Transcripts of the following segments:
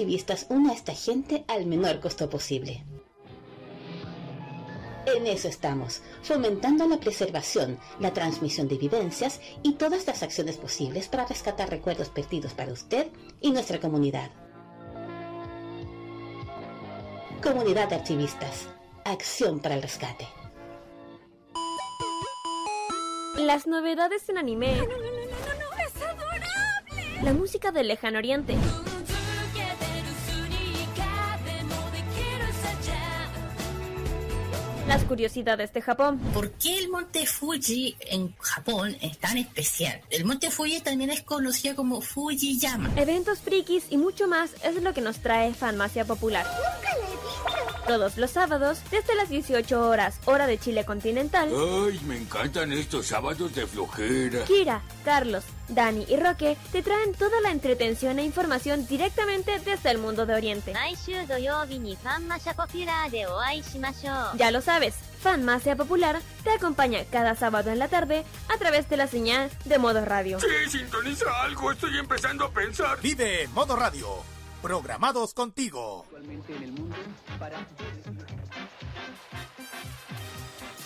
Archivistas une a esta gente al menor costo posible. En eso estamos, fomentando la preservación, la transmisión de vivencias y todas las acciones posibles para rescatar recuerdos perdidos para usted y nuestra comunidad. Comunidad de Archivistas. Acción para el rescate. Las novedades en anime. ¡No, no, no, no, no! ¡Es adorable! La música del lejano oriente. Las curiosidades de Japón. ¿Por qué el monte Fuji en Japón es tan especial? El monte Fuji también es conocido como Fujiyama. Eventos frikis y mucho más es lo que nos trae Fanmacia Popular. ¡Nunca la he visto! Todos los sábados, desde las 18 horas, hora de Chile continental, Ay, me encantan estos sábados de flojera. Kira, Carlos, Dani y Roque te traen toda la entretención e información directamente desde el mundo de Oriente. Ya lo sabes, Fanma sea popular te acompaña cada sábado en la tarde a través de la señal de Modo Radio. Sí, sintoniza algo, estoy empezando a pensar. Vive Modo Radio, programados contigo. Actualmente en el mundo para...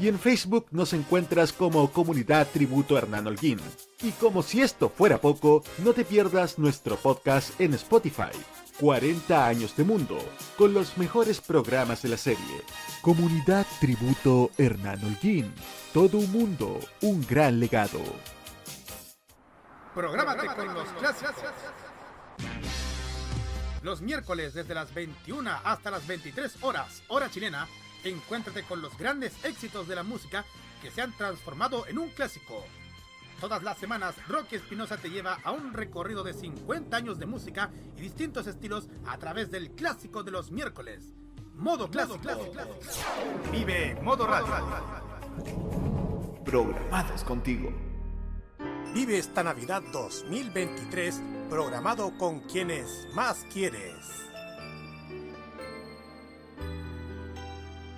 y en Facebook nos encuentras como Comunidad Tributo Hernán Holguín. Y como si esto fuera poco, no te pierdas nuestro podcast en Spotify. 40 años de mundo, con los mejores programas de la serie. Comunidad Tributo Hernán Holguín. Todo un mundo, un gran legado. Prográmate con los. Los miércoles desde las 21 hasta las 23 horas, hora chilena, encuéntrate con los grandes éxitos de la música que se han transformado en un clásico. Todas las semanas, Rocky Espinosa te lleva a un recorrido de 50 años de música y distintos estilos a través del clásico de los miércoles. Modo clásico. Vive Modo Radio. Programados contigo. Vive esta Navidad 2023 programado con quienes más quieres.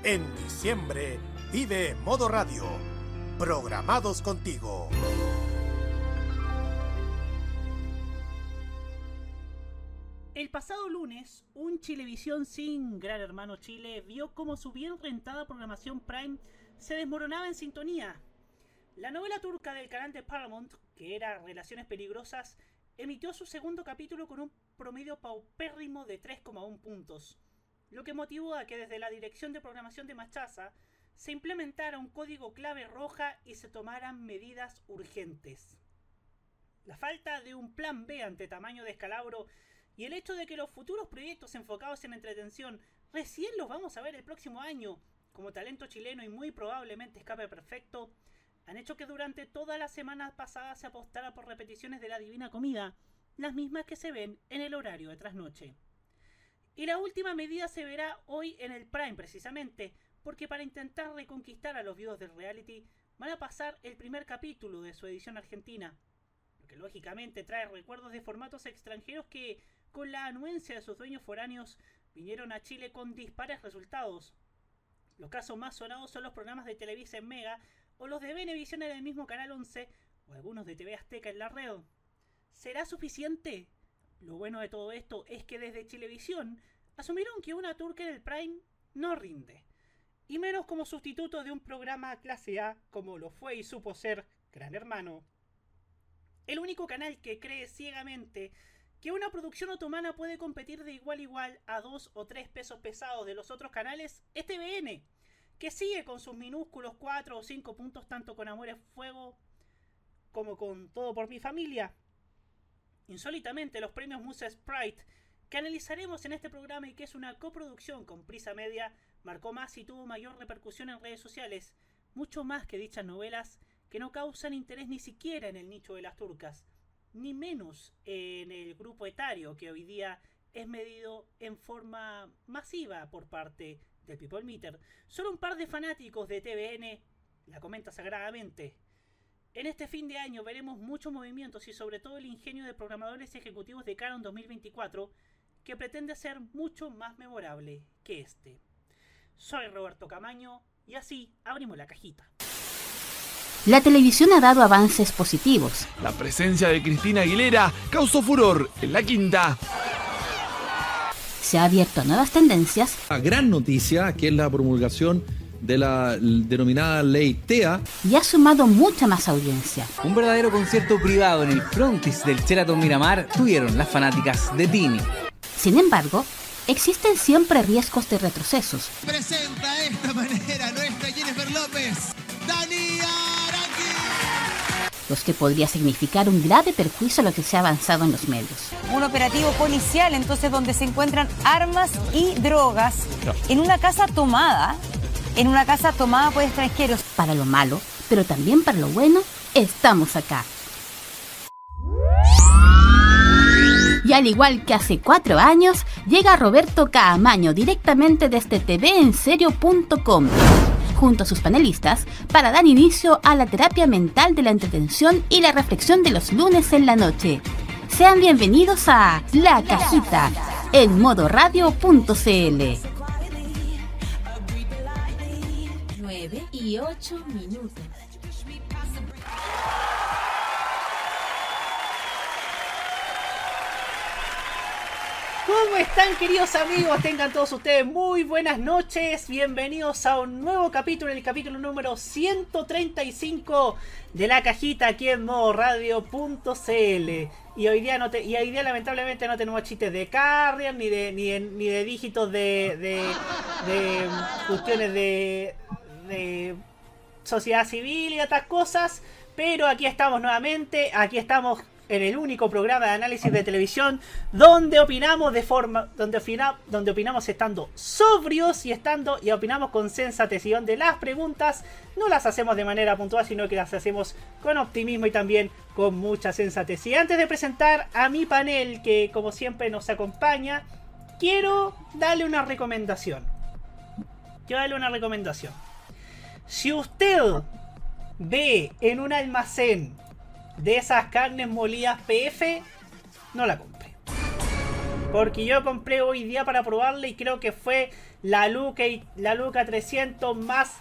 En diciembre, vive Modo Radio. Programados contigo. El pasado lunes, un Chilevisión sin Gran Hermano Chile vio cómo su bien rentada programación Prime se desmoronaba en sintonía. La novela turca del canal de Paramount, que era Relaciones Peligrosas, emitió su segundo capítulo con un promedio paupérrimo de 3,1 puntos, lo que motivó a que desde la dirección de programación de Machaza se implementara un código clave roja y se tomaran medidas urgentes. La falta de un plan B ante tamaño descalabro y el hecho de que los futuros proyectos enfocados en entretención recién los vamos a ver el próximo año, como talento chileno y muy probablemente escape perfecto, han hecho que durante toda la semana pasada se apostara por repeticiones de la Divina Comida, las mismas que se ven en el horario de trasnoche. Y la última medida se verá hoy en el Prime precisamente, porque para intentar reconquistar a los viudos del reality van a pasar el primer capítulo de su edición argentina, lo que lógicamente trae recuerdos de formatos extranjeros que, con la anuencia de sus dueños foráneos, vinieron a Chile con dispares resultados. Los casos más sonados son los programas de Televisa en Mega o los de Venevisión en el mismo Canal 11 o algunos de TV Azteca en la red. ¿Será suficiente? Lo bueno de todo esto es que desde Chilevisión asumieron que una turca en el Prime no rinde, y menos como sustituto de un programa clase A como lo fue y supo ser Gran Hermano. El único canal que cree ciegamente que una producción otomana puede competir de igual a igual a dos o tres pesos pesados de los otros canales es TVN, que sigue con sus minúsculos 4 o 5 puntos tanto con Amores Fuego como con Todo por mi familia. Insólitamente, los premios Musa Sprite, que analizaremos en este programa y que es una coproducción con Prisa Media, marcó más y tuvo mayor repercusión en redes sociales, mucho más que dichas novelas que no causan interés ni siquiera en el nicho de las turcas, ni menos en el grupo etario que hoy día es medido en forma masiva por parte del People Meter, solo un par de fanáticos de TVN la comenta sagradamente. En este fin de año veremos muchos movimientos y sobre todo el ingenio de programadores ejecutivos de Canon 2024 que pretende ser mucho más memorable que este. Soy Roberto Camaño y así abrimos la cajita. La televisión ha dado avances positivos. La presencia de Cristina Aguilera causó furor en la quinta. Se ha abierto a nuevas tendencias. La gran noticia, que es la promulgación de la denominada ley TEA. Y ha sumado mucha más audiencia. Un verdadero concierto privado en el frontis del Sheraton Miramar tuvieron las fanáticas de Tini. Sin embargo, existen siempre riesgos de retrocesos. Presenta de esta manera nuestra Jennifer López, Dani los que podría significar un grave perjuicio a lo que se ha avanzado en los medios. Un operativo policial, entonces, donde se encuentran armas y drogas en una casa tomada, en una casa tomada por extranjeros. Para lo malo, pero también para lo bueno, estamos acá. Y al igual que hace cuatro años, llega Roberto Caamaño directamente desde tvenserio.com junto a sus panelistas para dar inicio a la terapia mental de la entretención y la reflexión de los lunes en la noche. Sean bienvenidos a La Cajita en modoradio.cl. 9 y 8 minutos. ¿Cómo están queridos amigos? Tengan todos ustedes muy buenas noches. Bienvenidos a un nuevo capítulo, el capítulo número 135 de la cajita aquí en modoradio.cl. Y hoy día no y hoy día lamentablemente no tenemos chistes de carrier ni de ni ni de dígitos de, de cuestiones de, sociedad civil y otras cosas. Pero aquí estamos nuevamente, aquí estamos en el único programa de análisis de televisión donde opinamos de forma donde, opina, donde opinamos estando sobrios y estando y opinamos con sensatez y donde las preguntas. No las hacemos de manera puntual sino que las hacemos con optimismo y también con mucha sensatez. Y antes de presentar a mi panel que como siempre nos acompaña quiero darle una recomendación. Quiero darle una recomendación si usted ve en un almacén de esas carnes molidas PF, no la compré. Porque yo compré hoy día para probarla y creo que fue la Luca, la Luca 300 más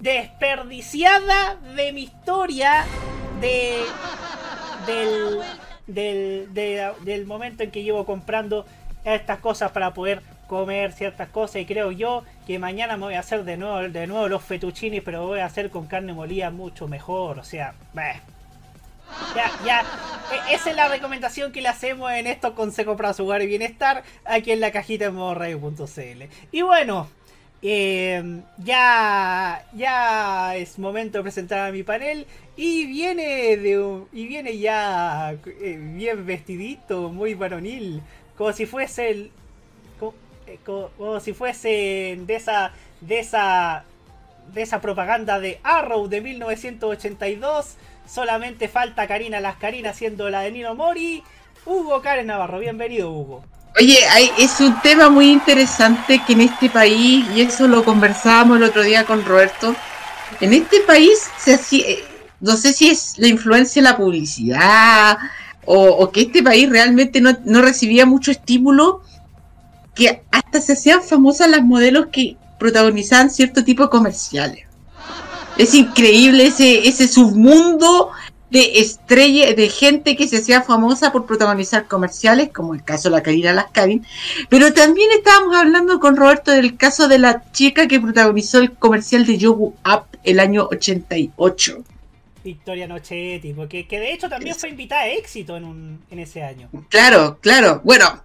desperdiciada de mi historia de, del, del, del momento en que llevo comprando estas cosas para poder comer ciertas cosas y creo yo que mañana me voy a hacer de nuevo, de nuevo los fettuccini pero voy a hacer con carne molida mucho mejor, o sea, ya, ya. E, esa es la recomendación que le hacemos en estos consejos para su hogar y bienestar aquí en la cajita en modoradio.cl. Y bueno, eh, ya, ya es momento de presentar a mi panel y viene de y viene ya eh, bien vestidito, muy varonil, como si fuese el, como si fuese de esa de esa de esa propaganda de Arrow de 1982 Solamente falta Karina Las Karina siendo la de Nino Mori. Hugo Karen Navarro, bienvenido Hugo. Oye, es un tema muy interesante que en este país, y eso lo conversábamos el otro día con Roberto, en este país se hacía, eh, no sé si es la influencia de la publicidad o, que este país realmente no, no recibía mucho estímulo, que hasta se hacían famosas las modelos que protagonizaban cierto tipo de comerciales. Es increíble ese, ese submundo de estrella, de gente que se hacía famosa por protagonizar comerciales, como el caso de la Karina Lascarin. Pero también estábamos hablando con Roberto del caso de la chica que protagonizó el comercial de Yogu Up el año 88. Victoria Nochetti, porque que de hecho también fue invitada a éxito en, un, en ese año. Claro, claro. Bueno,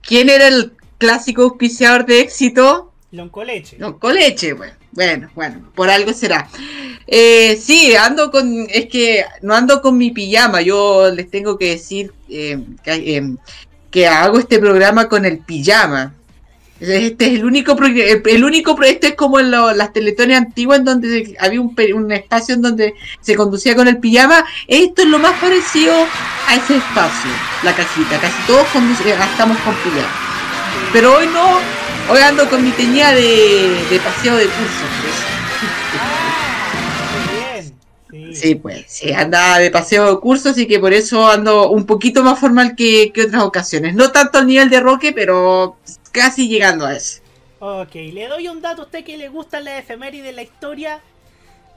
¿quién era el clásico auspiciador de éxito? Loncoleche. Loncoleche, bueno. Bueno, bueno, por algo será. Eh, sí, ando con, es que no ando con mi pijama, yo les tengo que decir eh, eh, que, hago este programa con el pijama. Este es el único, el único este es como en las teletones antiguas en donde había un, un, espacio en donde se conducía con el pijama. Esto es lo más parecido a ese espacio, la cajita. Casi todos estamos con pijama. Pero hoy no, Hoy ando con mi teñida de, de paseo de curso. pues. Sí, pues, sí, anda de paseo de curso, así que por eso ando un poquito más formal que, que otras ocasiones. No tanto al nivel de Roque, pero casi llegando a eso. Ok, le doy un dato a usted que le gusta la efeméride de la historia.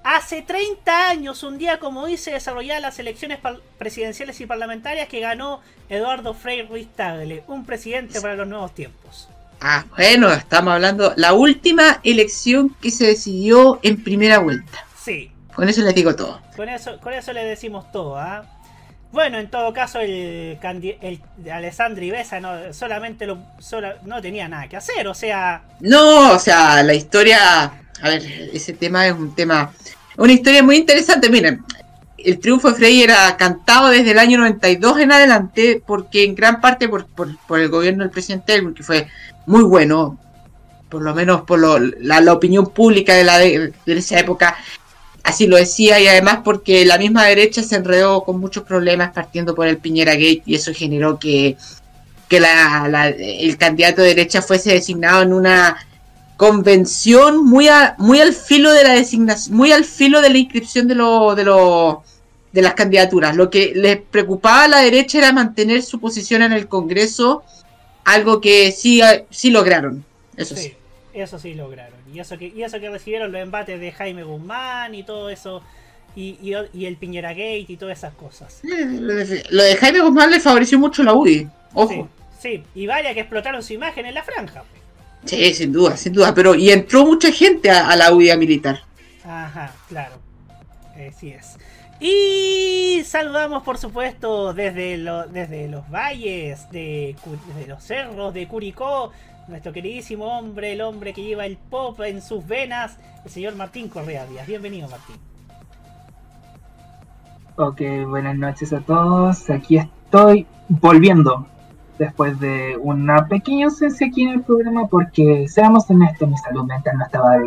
Hace 30 años, un día como hoy, se desarrollaban las elecciones presidenciales y parlamentarias que ganó Eduardo Frei Ruiz Tagle, un presidente para los nuevos tiempos. Ah, bueno, estamos hablando la última elección que se decidió en primera vuelta. Sí, Con eso les digo todo. con eso, con eso le decimos todo, ¿ah? Bueno, en todo caso, el, candi- el Alessandri Besa no, solamente lo, sola- no tenía nada que hacer, o sea, No, o sea, la historia, a ver, ese tema es un tema, una historia muy interesante. Miren, el triunfo de Frey era cantado desde el año 92 en adelante, porque en gran parte por, por, el gobierno del presidente Elbur, que fue muy bueno, por lo menos por lo- la, la opinión pública de, la de, de esa época, así lo decía, y además porque la misma derecha se enredó con muchos problemas partiendo por el Piñera Gate, y eso generó que que la, la- el candidato de derecha fuese designado en una convención muy a- muy al filo de la designación, muy al filo de la inscripción de lo, de lo- de las candidaturas. Lo que les preocupaba a la derecha era mantener su posición en el Congreso, algo que sí, sí lograron. Eso sí. sí, eso sí lograron. Y eso que, y eso que recibieron los embates de Jaime Guzmán y todo eso, y, y, y el Piñera Gate y todas esas cosas. Lo de, Jaime Guzmán le favoreció mucho la UDI. Ojo. Sí, y vaya que explotaron su imagen en la franja. Sí, sin duda, sin duda. Pero y entró mucha gente a, a la UDI militar. Ajá, claro. Así es. Y saludamos, por supuesto, desde, lo- desde los valles, de, desde los cerros de Curicó, nuestro queridísimo hombre, el hombre que lleva el pop en sus venas, el señor Martín Correa Díaz. Bienvenido, Martín. Ok, buenas noches a todos. Aquí estoy volviendo después de una pequeña ausencia aquí en el programa porque, seamos honestos, mi salud mental no estaba,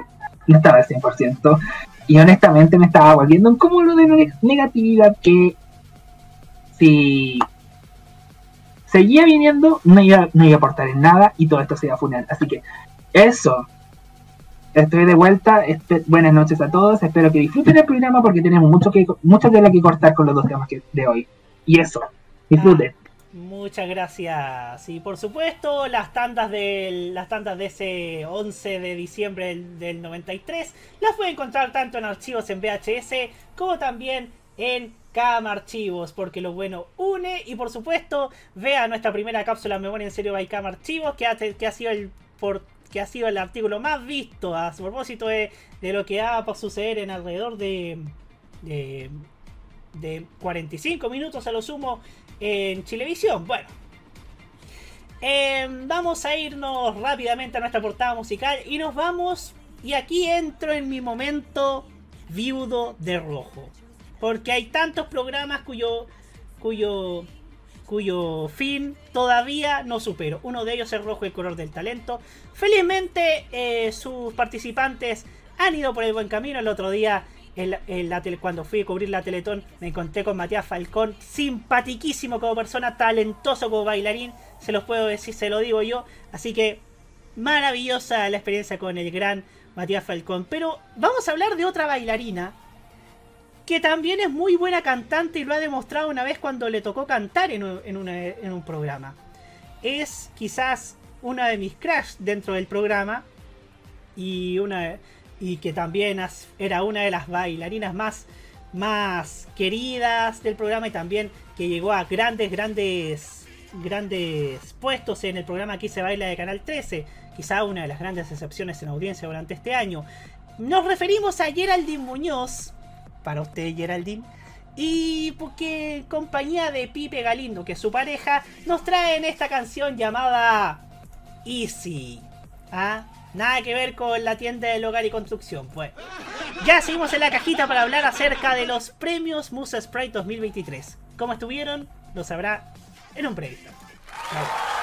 no estaba al 100%. Y honestamente me estaba volviendo un cúmulo de ne- negatividad que si seguía viniendo no iba, no iba a aportar en nada y todo esto se iba a funar. Así que eso. Estoy de vuelta. espe- buenas noches a todos. Espero que disfruten el programa porque tenemos mucho que mucho tela que cortar con los dos temas de hoy. Y eso. Disfruten. Muchas gracias. Y por supuesto, las tandas del, las tandas de ese 11 de diciembre del, del 93 las pueden encontrar tanto en archivos en VHS como también en Cama Archivos, porque lo bueno une. Y por supuesto, vea nuestra primera cápsula Memoria en Serio by Cama Archivos, que ha, que ha sido el por que ha sido el artículo más visto a propósito de, de lo que va a suceder en alrededor de, de de 45 minutos a lo sumo en Chilevisión. Bueno, em, vamos a irnos rápidamente a nuestra portada musical y nos vamos. Y aquí entro en mi momento viudo de rojo. Porque hay tantos programas cuyo, cuyo, cuyo fin todavía no supero. Uno de ellos es Rojo el color del talento. Felizmente eh, sus participantes han ido por el buen camino. El otro día, cuando fui a cubrir la Teletón, me encontré con Matías Falcón, simpatiquísimo como persona, talentoso como bailarín. Se los puedo decir, se lo digo yo. Así que maravillosa la experiencia con el gran Matías Falcón. Pero vamos a hablar de otra bailarina que también es muy buena cantante y lo ha demostrado una vez cuando le tocó cantar en un, programa. Es quizás una de mis crush dentro del programa y una y que también era una de las bailarinas más más queridas del programa y también que llegó a grandes grandes grandes puestos en el programa Aquí se baila de Canal 13, quizá una de las grandes excepciones en audiencia durante este año. Nos referimos a Geraldine Muñoz, para usted Geraldine, y porque en compañía de Pipe Galindo, que es su pareja, nos traen esta canción llamada Easy. ¿Ah? Nada que ver con la tienda del hogar y construcción, pues. Ya seguimos en la cajita para hablar acerca de los premios Musa Sprite 2023. ¿Cómo estuvieron? Lo sabrá en un previo. Te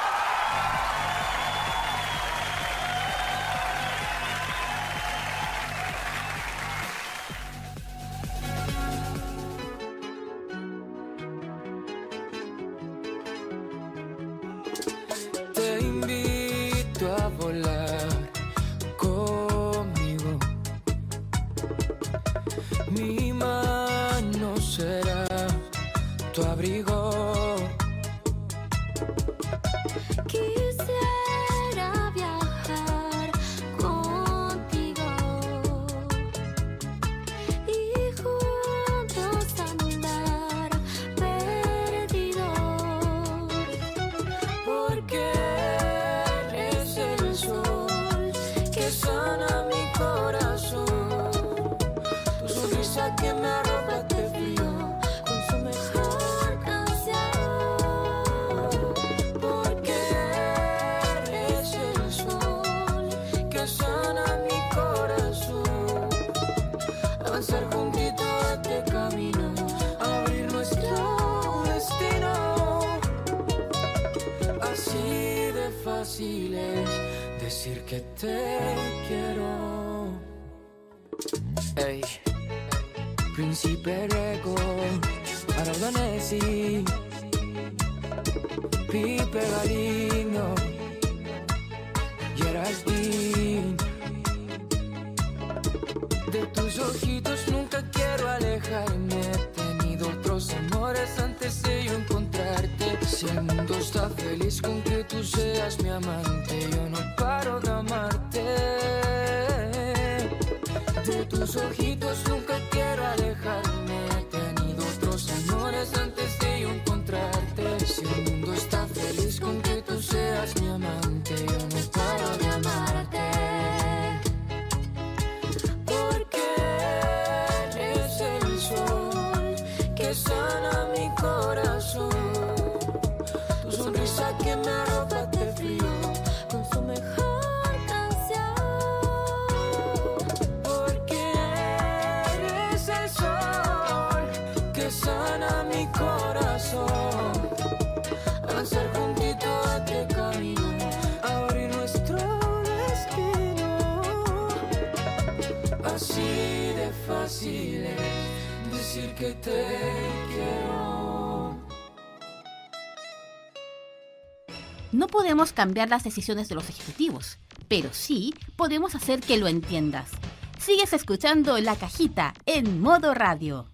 cambiar las decisiones de los ejecutivos, pero sí podemos hacer que lo entiendas. Sigues escuchando La Cajita en modo radio.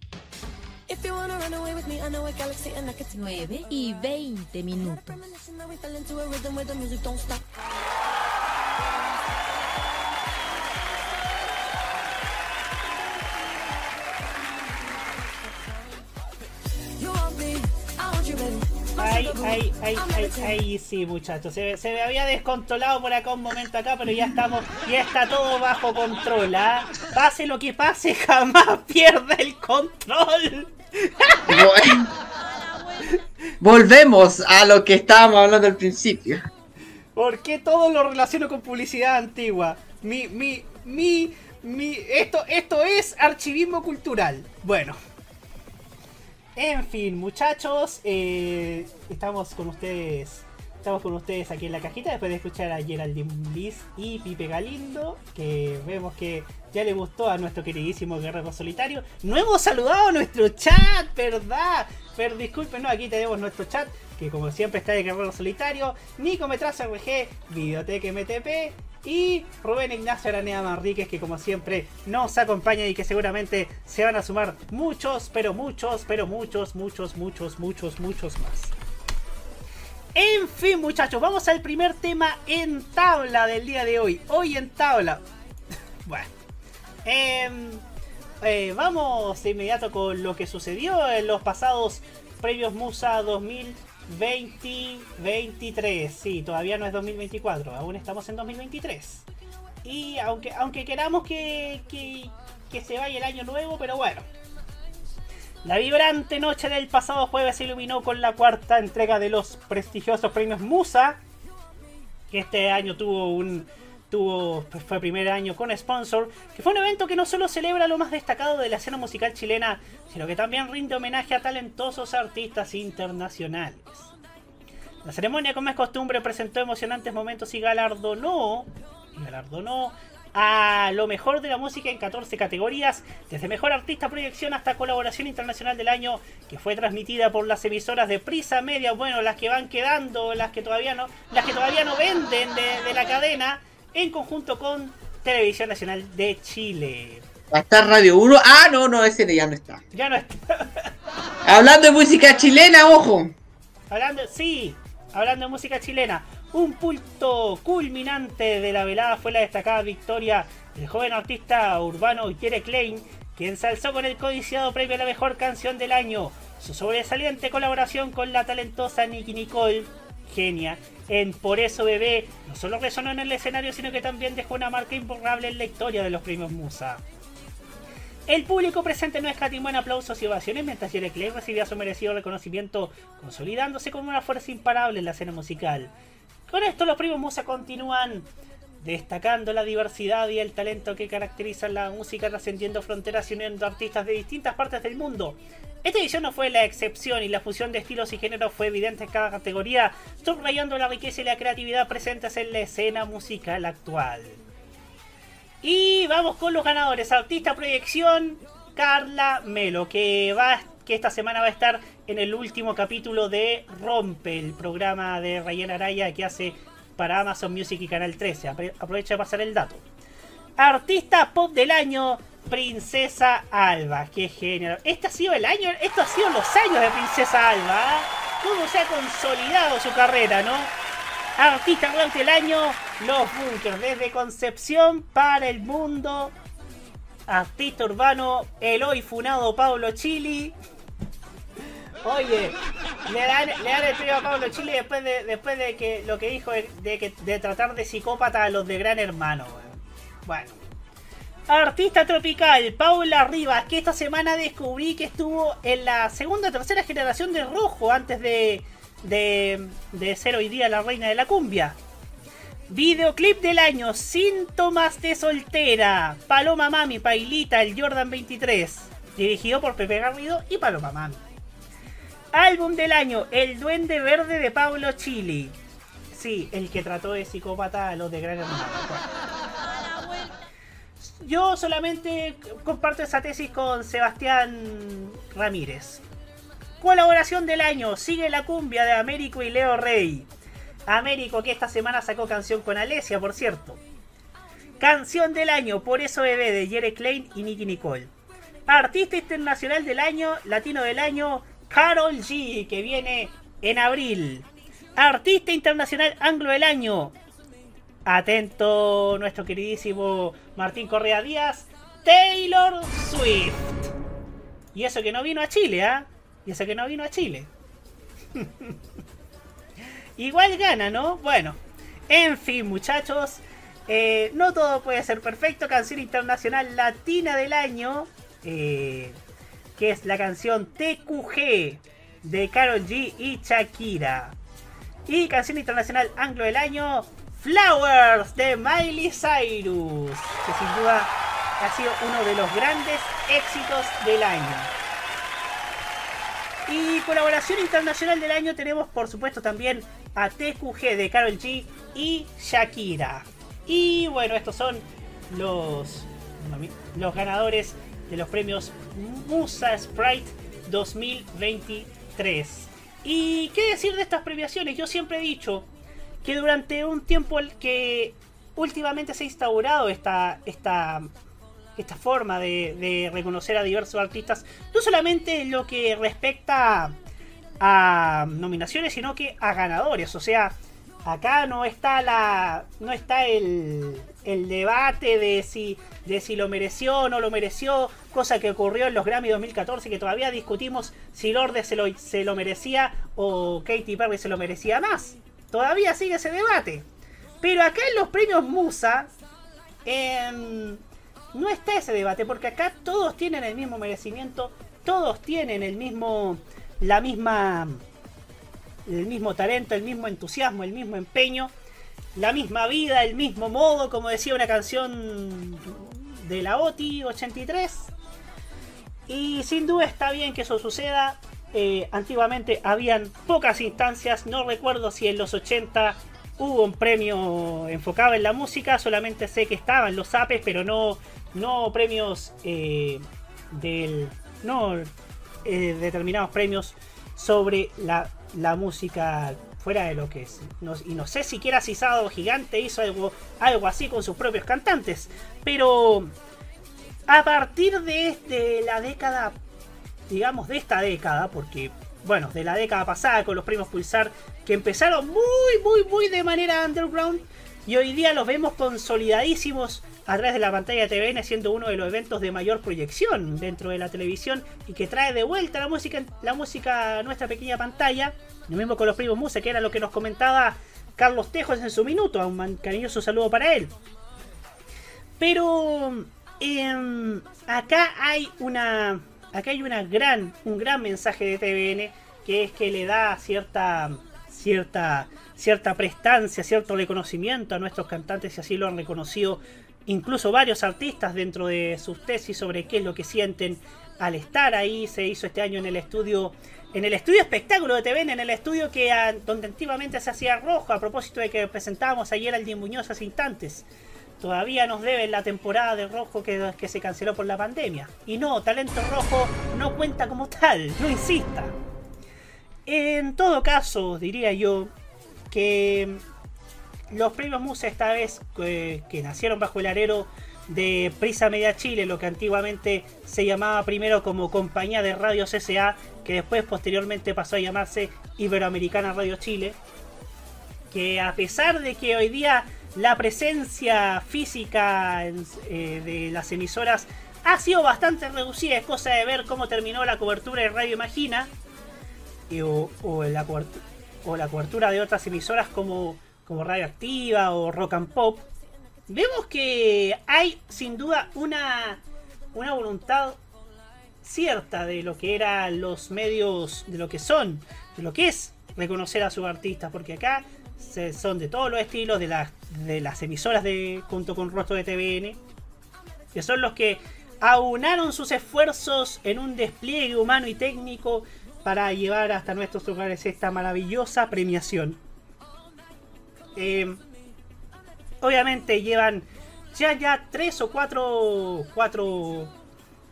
9 y 20 minutos. Ay, ay, ay, ay, ay, sí, muchachos. Se, se me había descontrolado por acá un momento acá, pero ya estamos, ya está todo bajo control, ¿ah? Pase lo que pase, jamás pierda el control. Volvemos a lo que estábamos hablando al principio. ¿Por qué todo lo relaciono con publicidad antigua? Mi, mi, mi, mi, esto, esto es archivismo cultural. Bueno. En fin, muchachos, eh, estamos con ustedes. Estamos con ustedes aquí en la cajita después de escuchar a Geraldine Bliss y Pipe Galindo, que vemos que ya le gustó a nuestro queridísimo Guerrero Solitario. No hemos saludado a nuestro chat, ¿verdad? Pero disculpen, no, aquí tenemos nuestro chat, que como siempre está de Guerrero Solitario, Nico Metraza RG, Videoteca MTP y Rubén Ignacio Aranea Manríquez, que como siempre nos acompaña y que seguramente se van a sumar muchos, pero muchos, pero muchos, muchos, muchos, muchos, muchos más. En fin, muchachos, vamos al primer tema en tabla del día de hoy. Hoy en tabla. bueno. em, eh, vamos de inmediato con lo que sucedió en los pasados previos Musa 2020-2023. Sí, todavía no es 2024, aún estamos en 2023. Y aunque, aunque queramos que, que, que se vaya el año nuevo, pero bueno. La vibrante noche del pasado jueves se iluminó con la cuarta entrega de los prestigiosos premios Musa, que este año tuvo un tuvo fue primer año con sponsor, que fue un evento que no solo celebra lo más destacado de la escena musical chilena, sino que también rinde homenaje a talentosos artistas internacionales. La ceremonia, como es costumbre, presentó emocionantes momentos y galardonó, y galardonó a lo mejor de la música en 14 categorías, desde mejor artista proyección hasta colaboración internacional del año, que fue transmitida por las emisoras de Prisa Media, bueno, las que van quedando, las que todavía no, las que todavía no venden de, de la cadena, en conjunto con Televisión Nacional de Chile. Va a estar Radio 1. Ah, no, no, ese ya no está. Ya no está. Hablando de música chilena, ojo. Hablando, sí, hablando de música chilena, un punto culminante de la velada fue la destacada victoria del joven artista urbano Jere Klein, quien se alzó con el codiciado premio a la mejor canción del año. Su sobresaliente colaboración con la talentosa Nicky Nicole, genia, en Por eso Bebé, no solo resonó en el escenario, sino que también dejó una marca imborrable en la historia de los premios Musa. El público presente no escatimó en aplausos y ovaciones mientras Klein recibía su merecido reconocimiento, consolidándose como una fuerza imparable en la escena musical. Con esto los primos Musa continúan destacando la diversidad y el talento que caracterizan la música trascendiendo fronteras y uniendo artistas de distintas partes del mundo. Esta edición no fue la excepción y la fusión de estilos y géneros fue evidente en cada categoría, subrayando la riqueza y la creatividad presentes en la escena musical actual. Y vamos con los ganadores. Artista proyección, Carla Melo, que va que esta semana va a estar en el último capítulo de Rompe, el programa de Rayen Araya que hace para Amazon Music y Canal 13. Apro- Aprovecha de pasar el dato. Artista pop del año, Princesa Alba. Qué género. Este ha sido el año, esto ha sido los años de Princesa Alba. Cómo se ha consolidado su carrera, ¿no? Artista rock del año, Los Bunkers, desde Concepción para el mundo. Artista urbano, el hoy funado Pablo Chili. Oye, le dan, le dan el premio a Pablo Chili después de, después de que lo que dijo de, tratar de psicópata a los de Gran Hermano. Bueno. Artista tropical, Paula Rivas, que esta semana descubrí que estuvo en la segunda o tercera generación de Rojo antes de, de, de ser hoy día la reina de la cumbia. Videoclip del año, Síntomas de soltera, Paloma Mami, Pailita, el Jordan 23, dirigido por Pepe Garrido y Paloma Mami. Álbum del año, El Duende Verde de Pablo Chili. Sí, el que trató de psicópata a los de Gran Hermano. Yo solamente comparto esa tesis con Sebastián Ramírez. Colaboración del año, sigue la cumbia de Américo y Leo Rey. Américo que esta semana sacó canción con Alesia, por cierto. Canción del año, por eso bebé de Jere Klein y Nicky Nicole. Artista internacional del año, latino del año, Carol G, que viene en abril. Artista internacional anglo del año. Atento nuestro queridísimo Martín Correa Díaz, Taylor Swift. Y eso que no vino a Chile, ¿ah? Y eso que no vino a Chile. Igual gana, ¿no? Bueno, en fin, muchachos. eh, no todo puede ser perfecto. Canción internacional latina del año. eh, que es la canción TQG de Karol G y Shakira. Y canción internacional anglo del año. Flowers de Miley Cyrus. Que sin duda ha sido uno de los grandes éxitos del año. Y colaboración internacional del año tenemos por supuesto también a TQG de Karol G y Shakira. Y bueno, estos son los, los ganadores de los premios Musa Sprite 2023. ¿Y qué decir de estas premiaciones? Yo siempre he dicho que durante un tiempo que últimamente se ha instaurado esta, esta, esta forma de, de reconocer a diversos artistas, no solamente en lo que respecta a nominaciones, sino que a ganadores. O sea, acá no está la. no está el, el debate de si, de si lo mereció o no lo mereció, cosa que ocurrió en los Grammy 2014, que todavía discutimos si Lorde se lo, se lo merecía o Katy Perry se lo merecía más. Todavía sigue ese debate. Pero acá en los premios Musa em, no está ese debate, porque acá todos tienen el mismo merecimiento, todos tienen el mismo, la misma, el mismo talento, el mismo entusiasmo, el mismo empeño, la misma vida, el mismo modo, como decía una canción de la OTI 83. Y sin duda está bien que eso suceda. Eh, antiguamente habían pocas instancias, no recuerdo si en los 80 hubo un premio enfocado en la música, solamente sé que estaban los apes, pero no, no premios eh, del. no eh, determinados premios sobre la, la música fuera de lo que es. No- y no sé siquiera si Sábado Gigante hizo algo, algo así con sus propios cantantes, pero a partir de, de la década, digamos de esta década, porque bueno, de la década pasada con los primos Pulsar, que empezaron muy, muy, muy de manera underground y hoy día los vemos consolidadísimos a través de la pantalla de TVN, siendo uno de los eventos de mayor proyección dentro de la televisión y que trae de vuelta la música, la música a nuestra pequeña pantalla. Lo mismo con los primos Muse, que era lo que nos comentaba Carlos Tejos en su minuto. Un cariñoso saludo para él. Pero em, acá hay una acá hay una gran un gran mensaje de TVN que es que le da cierta cierta cierta prestancia, cierto reconocimiento a nuestros cantantes y así lo han reconocido incluso varios artistas dentro de sus tesis sobre qué es lo que sienten al estar ahí. Se hizo este año en el estudio en el estudio espectáculo de TVN, en el estudio que ah, donde antiguamente se hacía rojo a propósito de que presentábamos ayer al Muñoz hace instantes. Todavía nos deben la temporada de Rojo que, que se canceló por la pandemia. Y no, Talento Rojo no cuenta como tal, no insista. En todo caso, diría yo que los premios Musa esta vez eh, que nacieron bajo el arero de Prisa Media Chile, lo que antiguamente se llamaba primero como Compañía de Radios SA, que después posteriormente pasó a llamarse Iberoamericana Radio Chile, que a pesar de que hoy día la presencia física eh, de las emisoras ha sido bastante reducida, es cosa de ver cómo terminó la cobertura de Radio Imagina cobertu- o la cobertura de otras emisoras como, como Radio Activa o Rock and Pop. Vemos que hay sin duda una, una voluntad cierta de lo que eran los medios, de lo que son, de lo que es reconocer a sus artistas, porque acá se- son de todos los estilos, de las, de las emisoras de junto con Rostro de TVN, que son los que aunaron sus esfuerzos en un despliegue humano y técnico para llevar hasta nuestros hogares esta maravillosa premiación. Eh, obviamente llevan ya ya tres o cuatro cuatro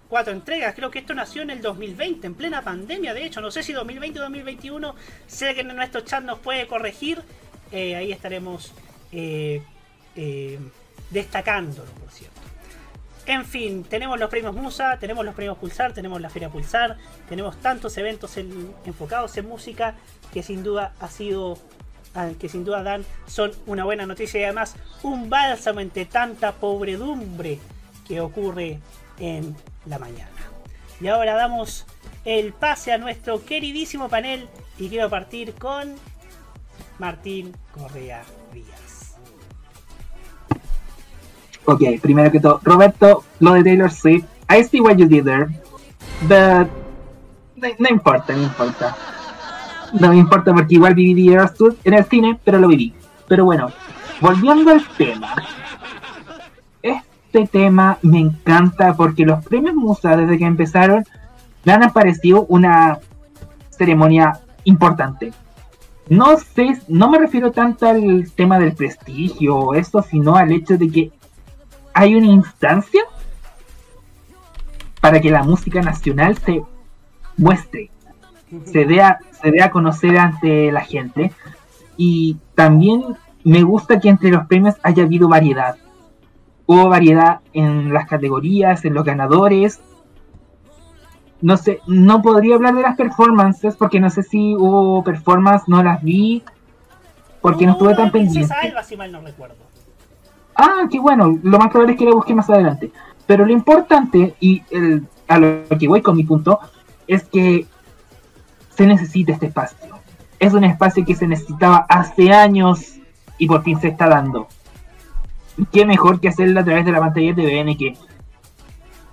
cuatro entregas. Creo que esto nació en el 2020, en plena pandemia. De hecho, no sé si 2020 o 2021. Sé que en nuestro chat nos puede corregir. Eh, ahí estaremos eh, destacándolo, por cierto. En fin, tenemos los premios Musa, tenemos los premios Pulsar, tenemos la Feria Pulsar, tenemos tantos eventos en- enfocados en música que sin duda ha sido, que sin duda dan, son una buena noticia y además un bálsamo entre tanta pobredumbre que ocurre en la mañana. Y ahora damos el pase a nuestro queridísimo panel y quiero partir con Martín Correa Díaz. Ok, primero que todo, Roberto, lo de Taylor Swift, I see what you did there, but no, no importa, no importa. No me importa porque igual viví Swift en el cine, pero lo viví. Pero bueno, volviendo al tema. Este tema me encanta porque los premios Musa desde que empezaron me han parecido una ceremonia importante. No sé, no me refiero tanto al tema del prestigio o eso, sino al hecho de que hay una instancia para que la música nacional se muestre, se dé a, se dé a conocer ante la gente. Y también me gusta que entre los premios haya habido variedad. Hubo variedad en las categorías, en los ganadores. No sé, no podría hablar de las performances porque no sé si hubo performance, no las vi porque no estuve tan pendiente. Alba, si mal no recuerdo. Ah, qué bueno. Lo más probable es que la busque más adelante. Pero lo importante, y el- a lo que voy con mi punto, es que se necesita este espacio. Es un espacio que se necesitaba hace años y por fin se está dando. Qué mejor que hacerlo a través de la pantalla de TVN que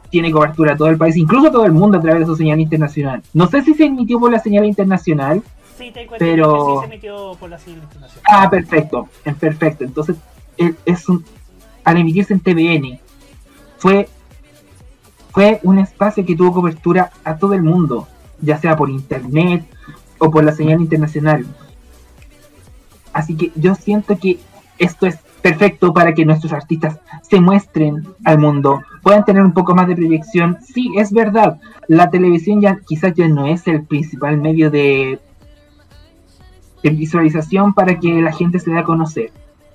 tiene cobertura a todo el país, incluso a todo el mundo a través de su señal internacional. No sé si se emitió por la señal internacional. Sí, te encuentro Pero- que sí se emitió por la señal internacional. Ah, perfecto, perfecto. Entonces, es, es un, al emitirse en TVN, fue, fue un espacio que tuvo cobertura a todo el mundo, ya sea por internet o por la señal internacional. Así que yo siento que esto es perfecto para que nuestros artistas se muestren al mundo, puedan tener un poco más de proyección. Sí, es verdad, la televisión ya quizás ya no es el principal medio de, de visualización para que la gente se dé a conocer,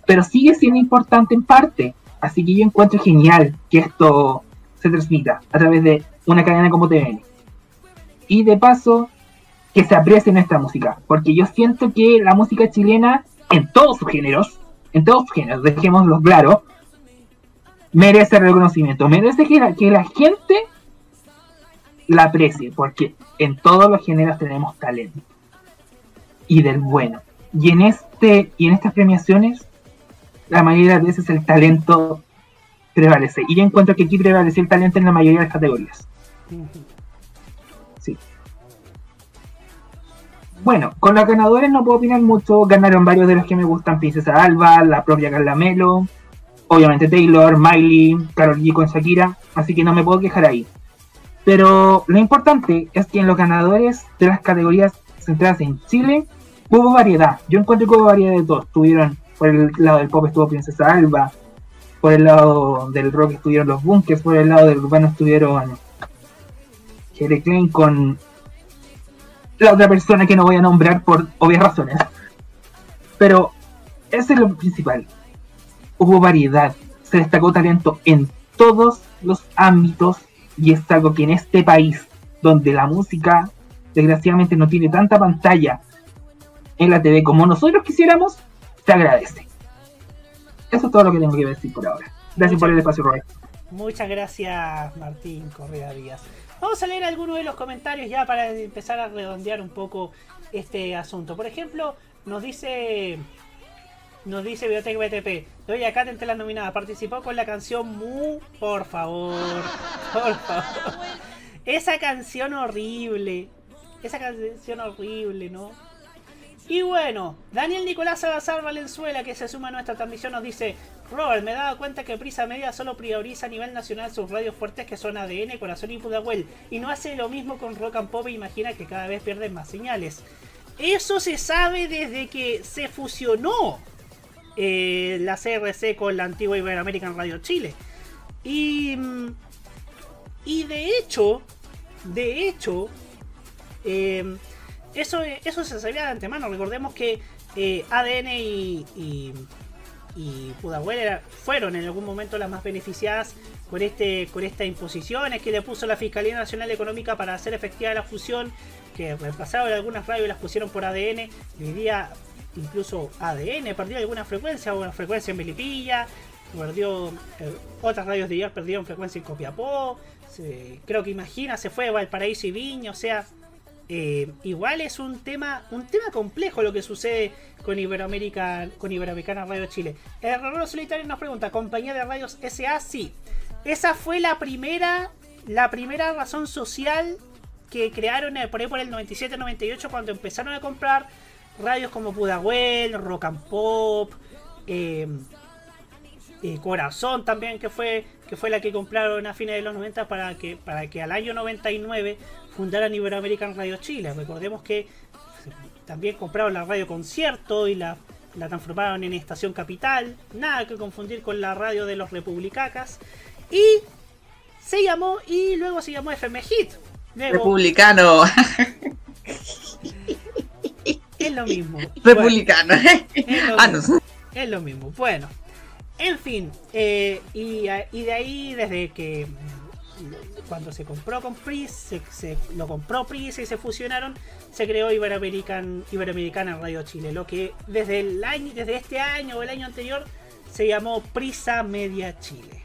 pero sigue siendo importante en parte. Así que yo encuentro genial que esto se transmita a través de una cadena como TVN. Y de paso, que se aprecie nuestra música, porque yo siento que la música chilena, en todos sus géneros, en todos sus géneros, dejémoslo claro, merece reconocimiento, merece que la, gente la aprecie, porque en todos los géneros tenemos talento y del bueno. Y en este y en estas premiaciones, la mayoría de veces el talento prevalece. Y yo encuentro que aquí prevalece el talento en la mayoría de las categorías. Bueno, con los ganadores no puedo opinar mucho. Ganaron varios de los que me gustan: Princesa Alba, la propia Carla Melo, obviamente Taylor, Miley, Karol G con Shakira. Así que no me puedo quejar ahí. Pero lo importante es que en los ganadores de las categorías centradas en Chile hubo variedad. Yo encuentro que hubo variedad de todos. Tuvieron, por el lado del pop estuvo Princesa Alba, por el lado del rock estuvieron los Bunkers, por el lado del urbano estuvieron Jere Klein con la otra persona que no voy a nombrar por obvias razones. Pero ese es lo principal. Hubo variedad, se destacó talento en todos los ámbitos y es algo que en este país, donde la música desgraciadamente no tiene tanta pantalla en la TV como nosotros quisiéramos, se agradece. Eso es todo lo que tengo que decir por ahora. Gracias por el espacio, Roberto. Muchas gracias, Martín Correa Díaz. Vamos a leer algunos de los comentarios ya para empezar a redondear un poco este asunto. Por ejemplo, nos dice. Nos dice Biblioteca BTP. Doy acá entre las nominadas. Participó con la canción Mu. Por favor. Por favor. Esa canción horrible. Esa canción horrible, ¿no? Y bueno, Daniel Nicolás Salazar Valenzuela, que se suma a nuestra transmisión, nos dice: Robert, me he dado cuenta que Prisa Media solo prioriza a nivel nacional sus radios fuertes que son ADN, Corazón y Pudahuel, y no hace lo mismo con Rock and Pop e imagina que cada vez pierden más señales. Eso se sabe desde que se fusionó eh, la CRC con la antigua Iberoamerican Radio Chile. Y, mm, y de hecho, de hecho, eh, eso, eso se sabía de antemano. Recordemos que eh, ADN y, y, y Pudahuel fueron en algún momento las más beneficiadas con este con estas imposiciones que le puso la Fiscalía Nacional Económica para hacer efectiva la fusión, que reemplazaron algunas radios y las pusieron por ADN. Y hoy día incluso ADN perdió alguna frecuencia, una frecuencia en Melipilla, perdió eh, otras radios de IAR perdieron frecuencia en Copiapó, creo que Imagina se fue a Valparaíso y Viña, o sea, eh, igual es un tema un tema complejo lo que sucede con Iberoamérica con Iberoamericana Radio Chile. El Herrero Solitario nos pregunta, ¿compañía de radios SA? Sí. Esa fue la primera la primera razón social que crearon eh, por ahí por el 97-98 cuando empezaron a comprar radios como Pudahuel, Rock and Pop, eh, eh, Corazón también que fue que fue la que compraron a fines de los 90 para que para que al año 99 fundaran Iberoamerican Radio Chile. Recordemos que también compraron la radio concierto y la, la transformaron en estación capital. Nada que confundir con la radio de los republicacas. Y se llamó y luego se llamó FM Hit. Luego- Republicano. Es lo mismo. Republicano. es, lo Ah, mismo. Es lo mismo. Bueno, en fin. eh, y, de ahí, desde que cuando se compró con Pris, se, se- lo compró Pris y se fusionaron, se creó Iberoamerican, Iberoamericana Radio Chile. Lo que desde el año, desde este año o el año anterior se llamó Prisa Media Chile.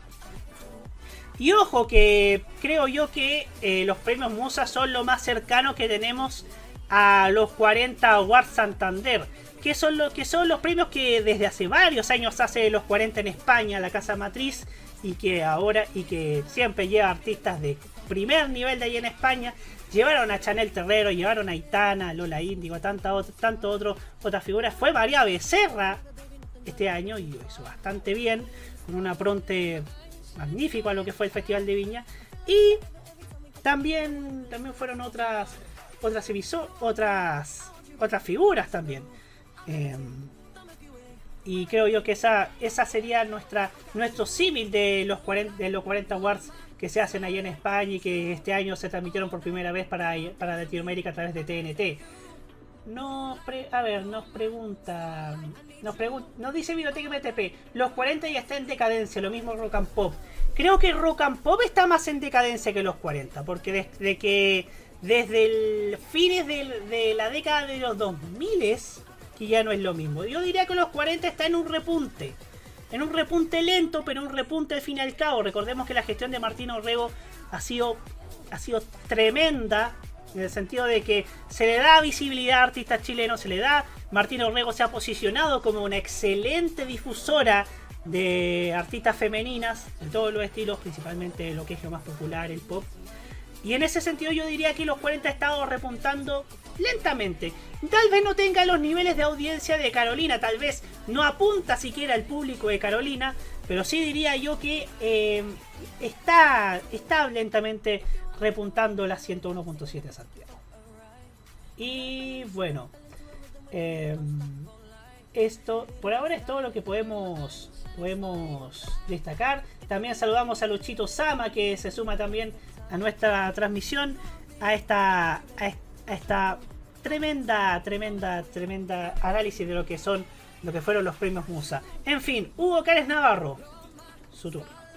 Y ojo que creo yo que eh, los premios Musa son lo más cercano que tenemos a los 40 Awards Santander. Que son, los, que son los premios que desde hace varios años hace los 40 en España, la casa matriz, y que ahora, y que siempre lleva artistas de primer nivel de ahí en España. Llevaron a Chanel Terrero, llevaron a Itana, Lola Índigo, ot- tanto otro, otras figuras. Fue María Becerra este año y lo hizo bastante bien, con un apronte magnífico a lo que fue el Festival de Viña. Y también, también fueron otras otras otras otras figuras también. Eh, y creo yo que esa esa sería nuestra nuestro símil de los 40 de los 40 awards que se hacen ahí en España y que este año se transmitieron por primera vez para, para Latinoamérica a través de TNT. Nos pre- a ver, nos pregunta. Nos, pregun- nos dice Biblioteca MTP. Los 40 ya está en decadencia, lo mismo Rock and Pop. Creo que Rock and Pop está más en decadencia que los 40, porque desde que desde el fines del- de la década de los 2000 que ya no es lo mismo. Yo diría que los 40 está en un repunte. En un repunte lento, pero un repunte al fin y al cabo. Recordemos que la gestión de Martín Orrego ha sido, ha sido tremenda. En el sentido de que se le da visibilidad a artistas chilenos, se le da. Martín Orrego se ha posicionado como una excelente difusora de artistas femeninas, de todos los estilos, principalmente lo que es lo más popular, el pop. Y en ese sentido yo diría que los 40 ha estado repuntando lentamente. Tal vez no tenga los niveles de audiencia de Carolina, tal vez no apunta siquiera al público de Carolina, pero sí diría yo que eh, está, está lentamente repuntando la 101.7 de Santiago. Y bueno, eh, esto por ahora es todo lo que podemos, podemos destacar. También saludamos a Luchito Sama que se suma también a nuestra transmisión, a esta, a est- a esta tremenda, tremenda, tremenda análisis de lo que son, lo que fueron los premios Musa. En fin, Hugo Cárez Navarro.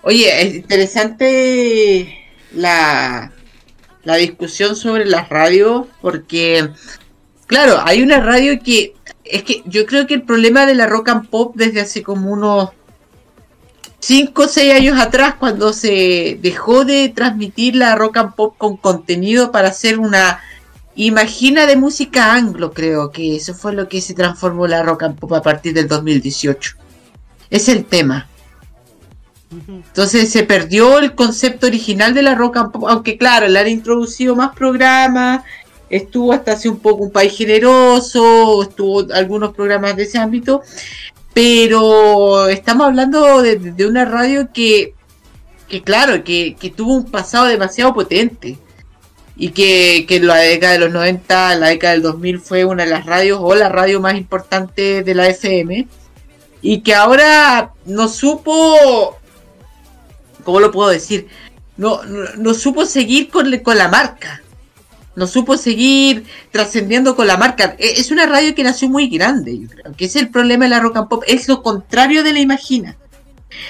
Oye, es interesante la, la discusión sobre las radios, porque, claro, hay una radio que, es que yo creo que el problema de la rock and pop desde hace como unos 5 o 6 años atrás, cuando se dejó de transmitir la rock and pop con contenido para hacer una imagina de música anglo, creo que eso fue lo que se transformó la rock and pop a partir del 2018. Es el tema. Entonces se perdió el concepto original de la rock and pop, aunque claro, le han introducido más programas, estuvo hasta hace un poco un país generoso, estuvo algunos programas de ese ámbito, pero estamos hablando de, de una radio que, que claro, que, que tuvo un pasado demasiado potente y que, que en la década de los 90, la década del 2000 fue una de las radios o la radio más importante de la FM y que ahora no supo ¿cómo lo puedo decir? No, no, supo seguir con, con la marca. No supo seguir trascendiendo con la marca. E- Es una radio que nació muy grande, yo creo. Que es el problema de la rock and pop. Es lo contrario de la Imagina.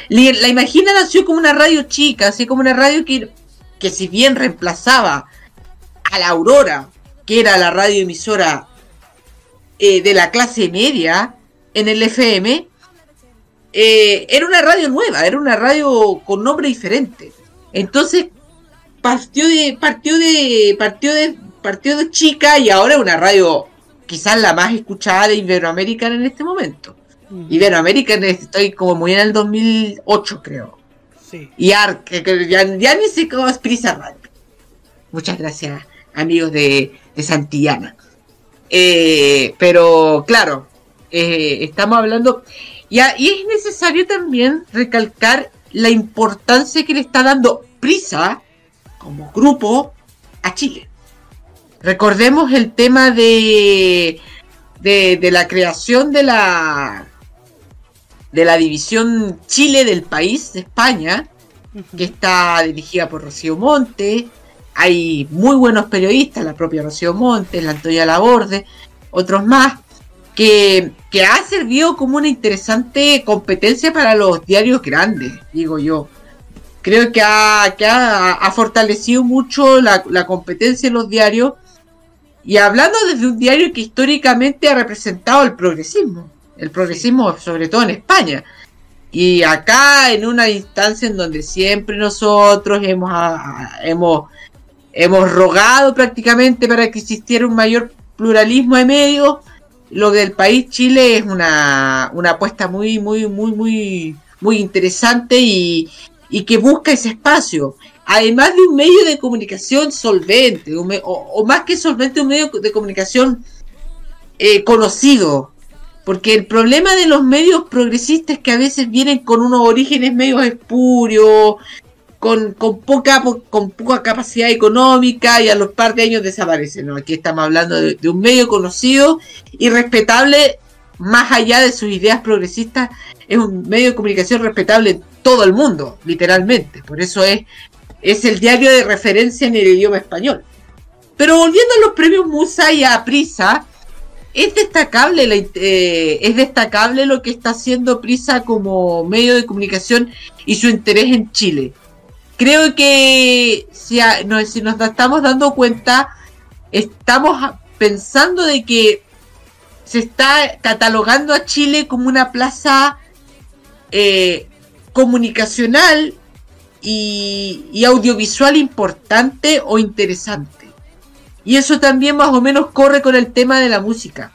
La Imagina nació como una radio chica, así como una radio que, que si bien reemplazaba a la Aurora, que era la radio emisora eh, de la clase media en el FM, eh, era una radio nueva, era una radio con nombre diferente. Entonces partió de, partió de, partió de, partió de chica y ahora es una radio quizás la más escuchada de Iberoamérica en este momento. Iberoamérica estoy como muy en el 2008 creo. Sí. Y ARC, ya, ya ni sé cómo es Prisa Radio. Muchas gracias amigos de, de Santillana. Eh, pero claro, eh, estamos hablando... Y, a- y es necesario también recalcar la importancia que le está dando Prisa como grupo a Chile. Recordemos el tema de, de, de la creación de la de la división Chile del país de España, que está dirigida por Rocío Monte. Hay muy buenos periodistas, la propia Rocío Montes, la Antonia Laborde, otros más, que, que ha servido como una interesante competencia para los diarios grandes, digo yo. Creo que ha, que ha, ha fortalecido mucho la, la competencia en los diarios. Y hablando desde un diario que históricamente ha representado el progresismo, el progresismo sobre todo en España. Y acá en una instancia en donde siempre nosotros hemos, hemos, hemos rogado prácticamente para que existiera un mayor pluralismo de medios, lo del país Chile es una, una apuesta muy, muy, muy, muy, muy interesante y, y que busca ese espacio. Además de un medio de comunicación solvente, o más que solvente, un medio de comunicación eh, conocido. Porque el problema de los medios progresistas es que a veces vienen con unos orígenes medios espurios, con, poca, capacidad económica y a los par de años desaparecen. ¿no? Aquí estamos hablando de, un medio conocido y respetable más allá de sus ideas progresistas. Es un medio de comunicación respetable en todo el mundo, literalmente. Por eso es, es el diario de referencia en el idioma español. Pero volviendo a los premios Musa y a Prisa, es destacable, la eh, es destacable lo que está haciendo Prisa como medio de comunicación y su interés en Chile. Creo que si, nos estamos dando cuenta, estamos pensando de que se está catalogando a Chile como una plaza eh, comunicacional y audiovisual importante o interesante. Y eso también más o menos corre con el tema de la música.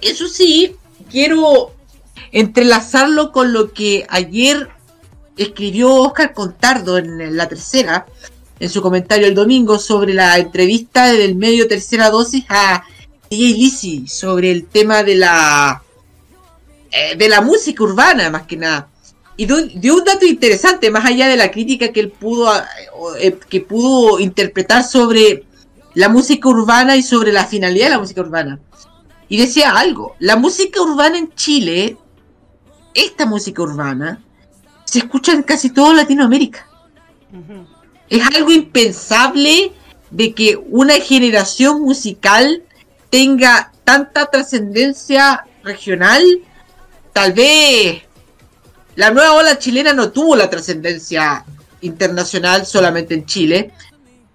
Eso sí, quiero entrelazarlo con lo que ayer escribió Oscar Contardo en la tercera, en su comentario el domingo, sobre la entrevista del medio tercera dosis a DJ Lizzy sobre el tema de la eh, de la música urbana más que nada. Y dio, un dato interesante, más allá de la crítica que él pudo, eh, eh, que pudo interpretar sobre la música urbana y sobre la finalidad de la música urbana. Y decía algo, la música urbana en Chile, esta música urbana, se escucha en casi toda Latinoamérica. Es algo impensable de que una generación musical tenga tanta trascendencia regional. Tal vez la nueva ola chilena no tuvo la trascendencia internacional solamente en Chile.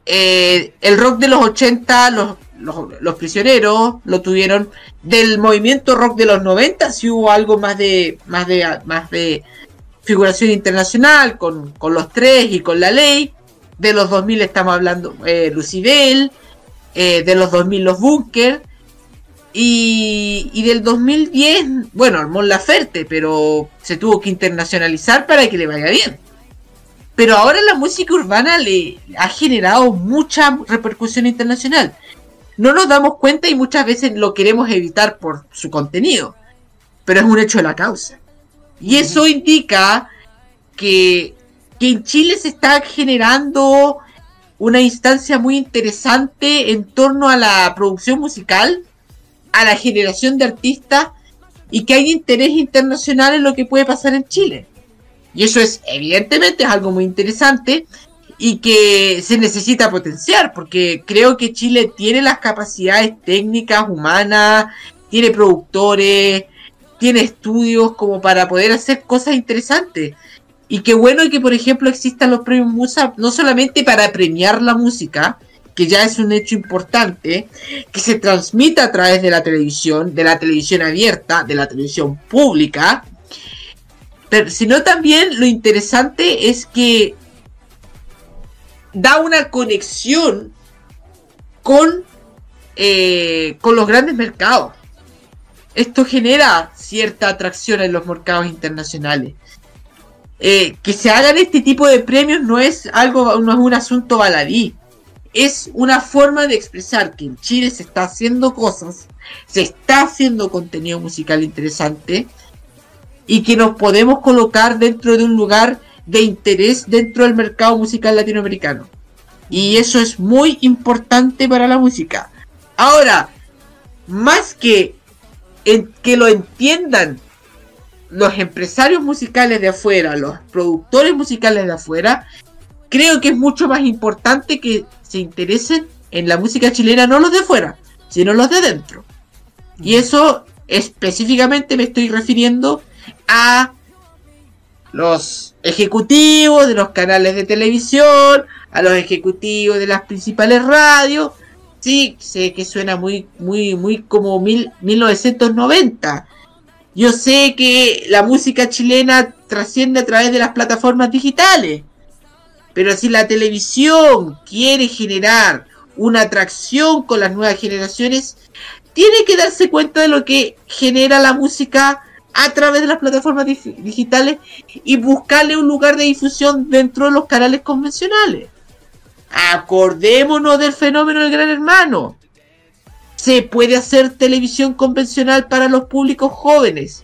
Eh, el rock de los 80, los, los, los prisioneros lo tuvieron. Del movimiento rock de los 90 sí hubo algo más de, más de, más de figuración internacional con, con los tres y con la ley. De los 2000 estamos hablando eh, Lucibel. eh, de los 2000 los Bunker. Y, y del 2010, bueno, Mon Laferte, pero se tuvo que internacionalizar para que le vaya bien. Pero ahora la música urbana le ha generado mucha repercusión internacional. No nos damos cuenta y muchas veces lo queremos evitar por su contenido. Pero es un hecho de la causa. Y eso indica que, que en Chile se está generando una instancia muy interesante en torno a la producción musical, a la generación de artistas y que hay interés internacional en lo que puede pasar en Chile. Y eso es, evidentemente, es algo muy interesante y que se necesita potenciar, porque creo que Chile tiene las capacidades técnicas, humanas, tiene productores, tiene estudios como para poder hacer cosas interesantes. Y qué bueno que, por ejemplo, existan los premios Musa, no solamente para premiar la música, que ya es un hecho importante, que se transmita a través de la televisión, de la televisión abierta, de la televisión pública, pero sino también lo interesante es que da una conexión con, eh, con los grandes mercados. Esto genera cierta atracción en los mercados internacionales. Eh, que se hagan este tipo de premios no es algo, no es un asunto baladí. Es una forma de expresar que en Chile se está haciendo cosas, se está haciendo contenido musical interesante y que nos podemos colocar dentro de un lugar de interés dentro del mercado musical latinoamericano. Y eso es muy importante para la música. Ahora, más que en que lo entiendan los empresarios musicales de afuera, los productores musicales de afuera, creo que es mucho más importante que se interesen en la música chilena, no los de afuera, sino los de dentro. Y eso específicamente me estoy refiriendo a los ejecutivos de los canales de televisión, a los ejecutivos de las principales radios. Sí, sé que suena muy, muy, muy como mil, 1990. Yo sé que la música chilena trasciende a través de las plataformas digitales. Pero si la televisión quiere generar una atracción con las nuevas generaciones, tiene que darse cuenta de lo que genera la música a través de las plataformas dig- digitales y buscarle un lugar de difusión dentro de los canales convencionales. Acordémonos del fenómeno del gran hermano. Se puede hacer televisión convencional para los públicos jóvenes.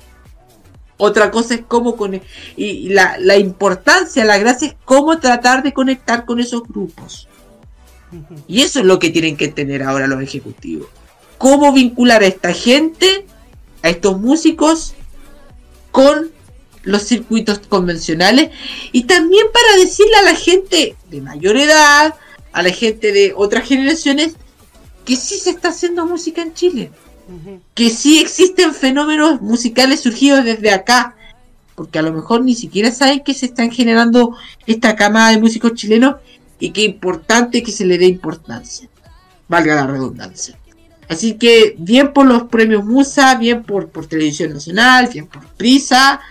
Otra cosa es cómo con y y la, la importancia, la gracia es cómo tratar de conectar con esos grupos. Y eso es lo que tienen que tener ahora los ejecutivos. Cómo vincular a esta gente, a estos músicos, con los circuitos convencionales y también para decirle a la gente de mayor edad, a la gente de otras generaciones, que sí se está haciendo música en Chile, que sí existen fenómenos musicales surgidos desde acá, porque a lo mejor ni siquiera saben que se están generando esta camada de músicos chilenos y que importante que se le dé importancia, valga la redundancia. Así que bien por los premios Musa, bien por, por Televisión Nacional, bien por Prisa,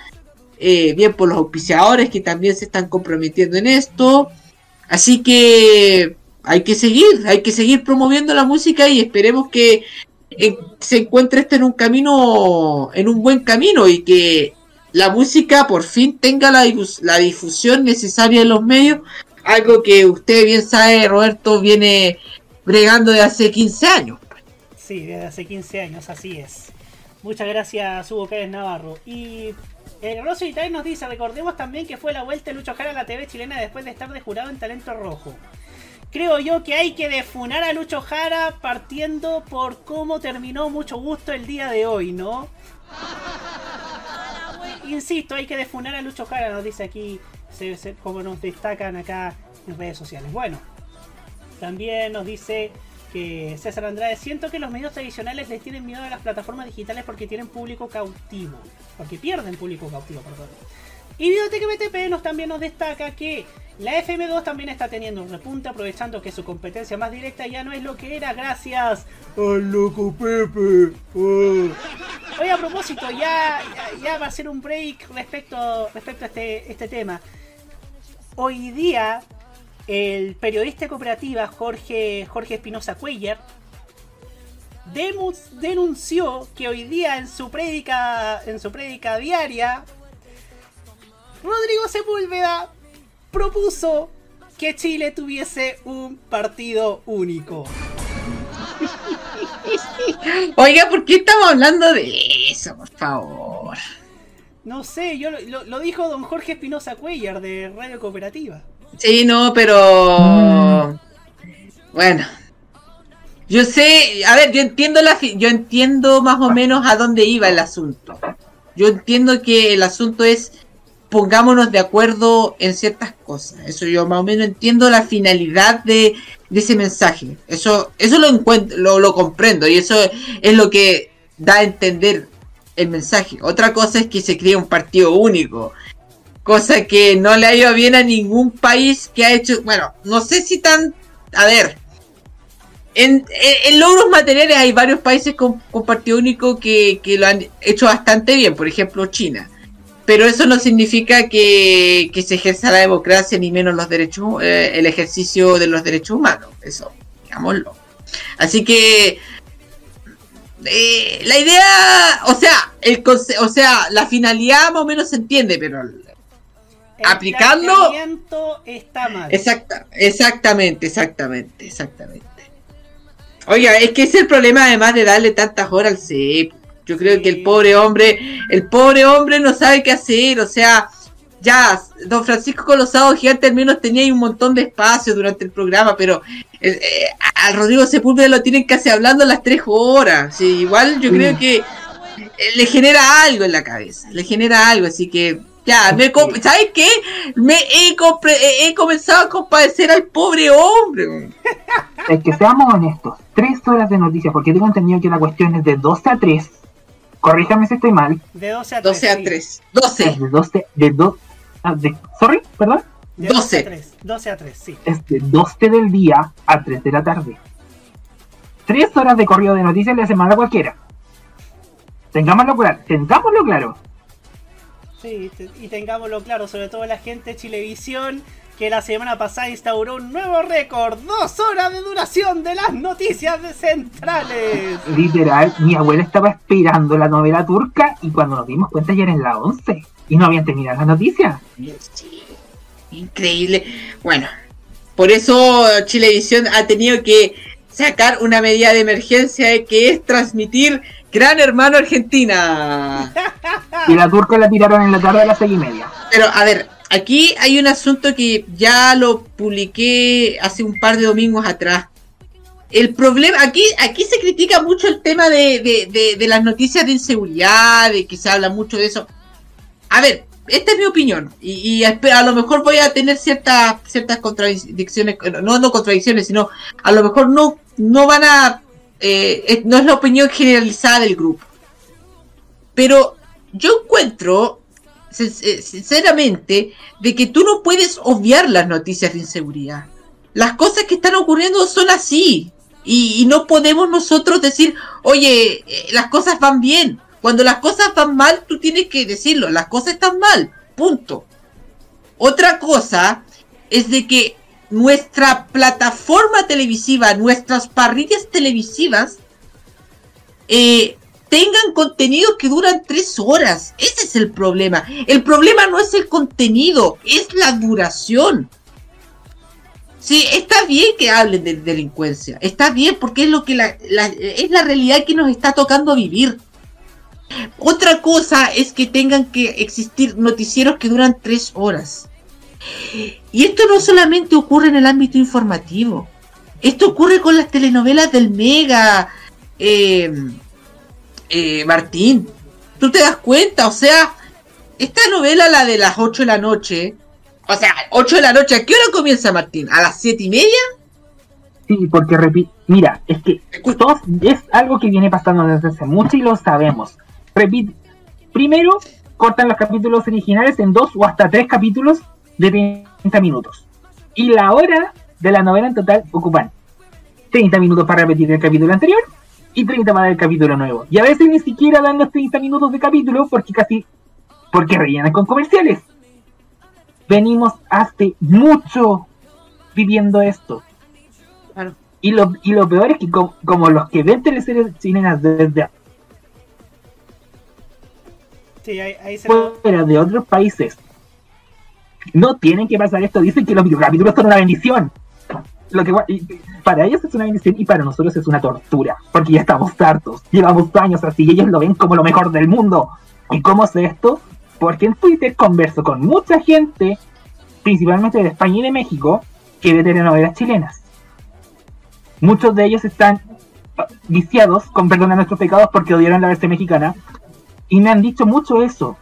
eh, bien por los auspiciadores que también se están comprometiendo en esto. Así que hay que seguir, hay que seguir promoviendo la música y esperemos que eh, se encuentre esto en un camino, en un buen camino y que la música por fin tenga la, la difusión necesaria en los medios, algo que usted bien sabe, Roberto, viene bregando de hace 15 años. Sí, desde hace 15 años, así es. Muchas gracias, Hugo Pérez Navarro. Y el Rosy Itaí nos dice, recordemos también que fue la vuelta de Lucho Jara a la TV chilena después de estar de jurado en Talento Rojo. Creo yo que hay que defunar a Lucho Jara partiendo por cómo terminó mucho gusto el día de hoy, ¿no? Insisto, hay que defunar a Lucho Jara, nos dice aquí, se- como nos destacan acá en redes sociales. Bueno, también nos dice que César Andrade, siento que los medios tradicionales les tienen miedo a las plataformas digitales porque tienen público cautivo. Porque pierden público cautivo, perdón. Y Videoteca BTP nos también nos destaca que la FM2 también está teniendo un repunte aprovechando que su competencia más directa ya no es lo que era gracias al loco Pepe. Oh. Oye, a propósito, ya, ya, ya va a ser un break respecto, respecto a este, este tema. Hoy día, el periodista cooperativa Jorge, Jorge Espinosa Cuellar denunció que hoy día en su prédica, en su prédica diaria, Rodrigo Sepúlveda propuso que Chile tuviese un partido único. Oiga, ¿por qué estamos hablando de eso, por favor? No sé, yo lo, lo- lo dijo don Jorge Espinosa Cuellar de Radio Cooperativa. Sí, no, pero bueno. Yo sé, a ver, yo entiendo la fi- yo entiendo más o menos a dónde iba el asunto. Yo entiendo que el asunto es pongámonos de acuerdo en ciertas cosas. Eso yo más o menos entiendo la finalidad de, de ese mensaje. Eso eso lo encuentro, lo, lo comprendo y eso es lo que da a entender el mensaje. Otra cosa es que se cree un partido único cosa que no le ha ido bien a ningún país que ha hecho, bueno, no sé si tan, a ver, en, logros materiales hay varios países con, partido único que, que lo han hecho bastante bien, por ejemplo China, pero eso no significa que, que se ejerza la democracia ni menos los derechos, eh, el ejercicio de los derechos humanos, eso, digámoslo. Así que eh, la idea, o sea, el o sea, la finalidad más o menos se entiende, pero El aplicando planteamiento está mal. Exacta, exactamente, exactamente, exactamente. Oiga, es que ese es el problema además de darle tantas horas al CEP. Yo creo que el pobre hombre, el pobre hombre no sabe qué hacer, o sea, ya, don Francisco Colosado Gigante al menos tenía ahí un montón de espacio durante el programa, pero eh, eh, a Rodrigo Sepúlveda lo tienen casi hablando las tres horas. Sí, igual yo creo que eh, le genera algo en la cabeza, le genera algo, así que ya, me ¿sabes qué? Me he, compre- he- comenzado a compadecer al pobre hombre. Es que seamos honestos, tres horas de noticias, porque tengo entendido que la cuestión es de 12 a 3. Corríjame si estoy mal. De 12 a 3. 12 a 3. 12. Es de 12, de do- ah, de- sorry, perdón. De 12 a 3. 12 a 3, sí. Es de 12 del día a 3 de la tarde. Tres horas de corrido de noticias le semana cualquiera. Tengámoslo claro, tengámoslo claro. Sí, te- y tengámoslo claro, sobre todo la gente de Chilevisión, que la semana pasada instauró un nuevo récord, dos horas de duración de las noticias de centrales. Literal, mi abuela estaba esperando la novela turca y cuando nos dimos cuenta ya eran las 11 y no habían terminado las noticias. Increíble. Bueno, por eso Chilevisión ha tenido que sacar una medida de emergencia que es transmitir Gran Hermano Argentina. Y la turca la tiraron en la tarde a las 6 y media. Pero a ver, aquí hay un asunto que ya lo publiqué hace un par de domingos atrás. El problema, aquí, aquí se critica mucho el tema de, de- de- de las noticias de inseguridad, de que se habla mucho de eso. A ver, esta es mi opinión. Y, a lo mejor voy a tener ciertas ciertas contradicciones, no, no contradicciones, sino a lo mejor no, no van a... eh, no es la opinión generalizada del grupo. Pero yo encuentro sin- eh, sinceramente, de que tú no puedes obviar las noticias de inseguridad. Las cosas que están ocurriendo son así. Y, y no podemos nosotros decir, oye, eh, las cosas van bien. Cuando las cosas van mal, tú tienes que decirlo, las cosas están mal. Punto. Otra cosa es de que nuestra plataforma televisiva, nuestras parrillas televisivas, eh, tengan contenidos que duran tres horas. Ese es el problema. El problema no es el contenido, es la duración. Sí, está bien que hablen de delincuencia, está bien porque es lo que la- es la realidad que nos está tocando vivir. Otra cosa es que tengan que existir noticieros que duran tres horas. Y esto no solamente ocurre en el ámbito informativo. Esto ocurre con las telenovelas del Mega, eh, eh, Martín. Tú te das cuenta, o sea, esta novela, la de las 8 de la noche, o sea, 8 de la noche, ¿a qué hora comienza Martín? ¿A las 7 y media? Sí, porque repi- mira, es que todos- es algo que viene pasando desde hace mucho y lo sabemos. Repite, primero cortan los capítulos originales en dos o hasta tres capítulos de 30 minutos. Y la hora de la novela en total ocupan 30 minutos para repetir el capítulo anterior y 30 para el capítulo nuevo. Y a veces ni siquiera dan los 30 minutos de capítulo porque casi porque rellenan con comerciales. Venimos hace mucho viviendo esto. Y lo, y lo peor es que co- como los que ven teleseries chilenas desde Sí, ahí, ahí se lo- fuera de otros países no tienen que pasar esto. Dicen que los videocapítulos son una bendición. Lo que, para ellos es una bendición y para nosotros es una tortura. Porque ya estamos hartos. Llevamos años así y ellos lo ven como lo mejor del mundo. ¿Y cómo sé esto? Porque en Twitter converso con mucha gente, principalmente de España y de México, que ve telenovelas chilenas. Muchos de ellos están viciados, con perdón a nuestros pecados, porque odiaron la versión mexicana. Y me han dicho mucho eso,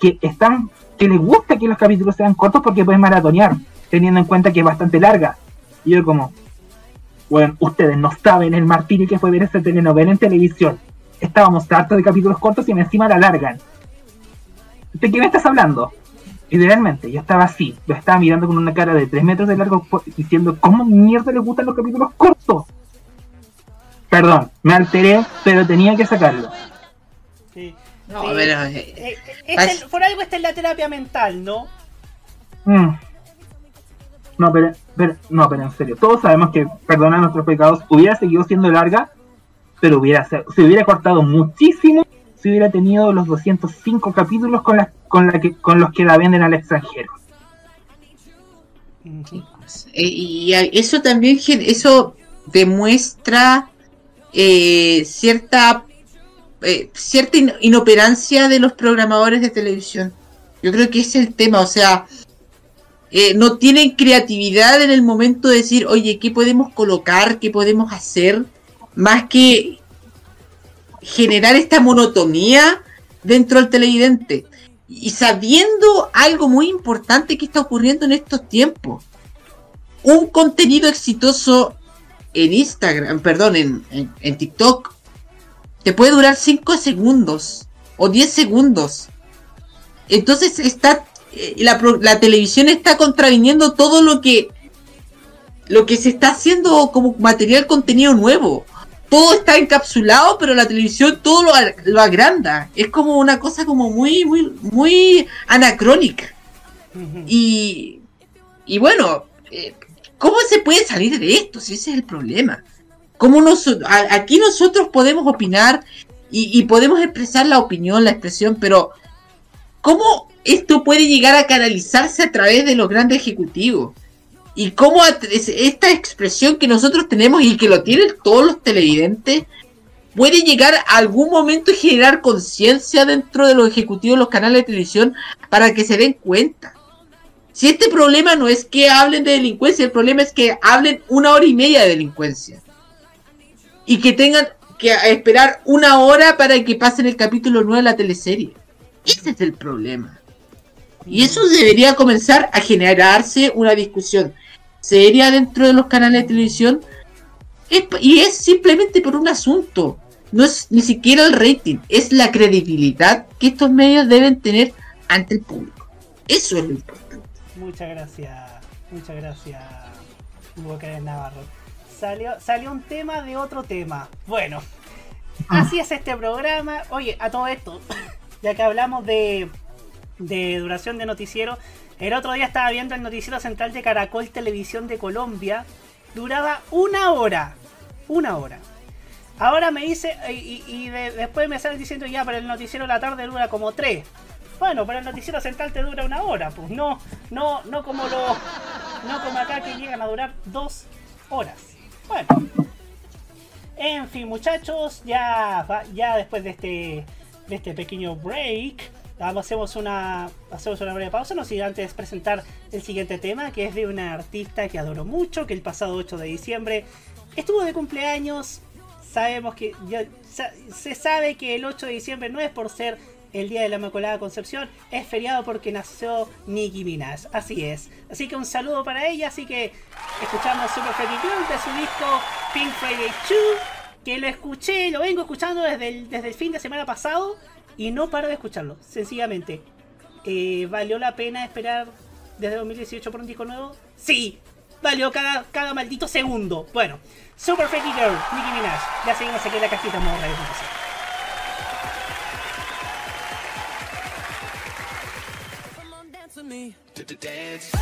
que están, que les gusta que los capítulos sean cortos porque pueden maratonear, teniendo en cuenta que es bastante larga. Y yo como, bueno, ustedes no saben el martirio que fue ver esta telenovela en televisión. Estábamos hartos de capítulos cortos y encima la largan. ¿De qué me estás hablando? Literalmente, yo estaba así, yo estaba mirando con una cara de 3 metros de largo diciendo, ¿cómo mierda les gustan los capítulos cortos? Perdón, me alteré, pero tenía que sacarlo. sí. No, Sí. pero, eh, Eh, esta es- por algo está en la terapia mental, ¿no? Mm. No, pero, pero- no, pero en serio, todos sabemos que, perdona nuestros pecados, hubiera seguido siendo larga, pero hubiera se, se hubiera cortado muchísimo si hubiera tenido los 205 capítulos con, las con, la que, con los que la venden al extranjero. Eh, y a- eso también eso demuestra eh, cierta eh, cierta in- inoperancia de los programadores de televisión. Yo creo que ese es el tema o sea eh, no tienen creatividad en el momento de decir oye qué podemos colocar qué podemos hacer más que generar esta monotonía dentro del televidente. Y sabiendo algo muy importante que está ocurriendo en estos tiempos. Un contenido exitoso en Instagram, perdón, en, en TikTok, te puede durar 5 segundos o 10 segundos. Entonces está eh, la, la televisión está contraviniendo todo lo que lo que se está haciendo como material contenido nuevo. Todo está encapsulado, pero la televisión todo lo, lo agranda. Es como una cosa como muy muy muy anacrónica. Y y bueno, eh, ¿cómo se puede salir de esto? Si ese es el problema. ¿Cómo nos, aquí nosotros podemos opinar y, y podemos expresar la opinión, la expresión, pero ¿cómo esto puede llegar a canalizarse a través de los grandes ejecutivos? Y cómo esta expresión que nosotros tenemos y que lo tienen todos los televidentes puede llegar a algún momento y generar conciencia dentro de los ejecutivos de los canales de televisión para que se den cuenta. Si este problema no es que hablen de delincuencia, el problema es que hablen una hora y media de delincuencia. Y que tengan que esperar una hora para que pasen el capítulo 9 de la teleserie. Ese es el problema. Y eso debería comenzar a generarse una discusión seria dentro de los canales de televisión. Es- y es simplemente por un asunto. No es ni siquiera el rating, es la credibilidad que estos medios deben tener ante el público. Eso es lo importante. Muchas gracias, muchas gracias, Hugo Navarro. Salió, salió un tema de otro tema. Bueno, así es este programa. Oye, a todo esto, ya que hablamos de, de duración de noticiero, el otro día estaba viendo el noticiero central de Caracol Televisión de Colombia. Duraba una hora. Una hora. Ahora me dice, y, y- y de- después me salen diciendo ya, pero el noticiero de la tarde dura como tres. Bueno, pero el noticiero central te dura una hora, pues no, no, no como los, no como acá que llegan a durar dos horas. Bueno, en fin, muchachos, ya, ya después de este, de este pequeño break, hacemos una, hacemos una breve pausa, no sin antes presentar el siguiente tema, que es de una artista que adoro mucho, que el pasado 8 de diciembre estuvo de cumpleaños. Sabemos que se sabe que el 8 de diciembre no es por ser el día de la Inmaculada Concepción, es feriado porque nació Nicki Minaj. Así es. Así que un saludo para ella. Así que escuchamos Super Freaky Girl de su disco Pink Friday 2, que lo escuché, lo vengo escuchando desde el, desde el fin de semana pasado y no paro de escucharlo. Sencillamente, eh, ¿valió la pena esperar desde 2018 por un disco nuevo? Sí, valió cada, cada maldito segundo. Bueno, Super Freaky Girl, Nicki Minaj. Ya seguimos aquí en la cajita modo radio. Dance with me. To the dance. She's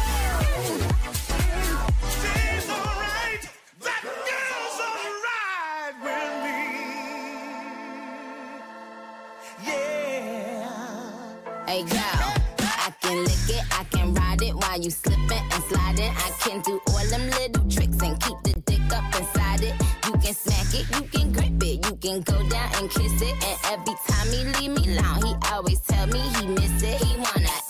alright. That girl's alright with me. Yeah. Hey girl, I can lick it, I can ride it while you slipping and sliding. I can do all them little tricks and keep the dick up inside it. You can smack it, you can grip it, you can go down and kiss it. And every time he leave me alone, he always tell me he miss it. He wanna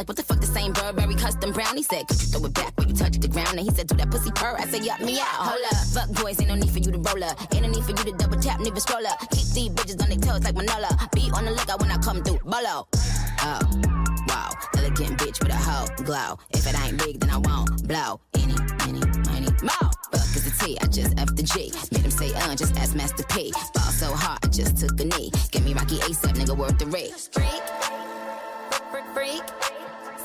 Like what the fuck this ain't Burberry custom brown? He said, could you throw it back when you touch the ground? And he said, do that pussy purr. I said, yup me out. Hold up, fuck boys, ain't no need for you to roll up. Ain't no need for you to double tap, neither scroll up. Keep these bitches on their toes like Manola. Be on the lookout when I come through. Bolo. Oh, wow. Elegant bitch with a hoe glow. If it ain't big, then I won't blow. Any, any, money, more. Fuck is the T, I just F the G. Made him say, uh, just ask Master P. Ball so hard, I just took a knee. Get me Rocky ASAP, nigga, worth the risk. Freak, freak, freak.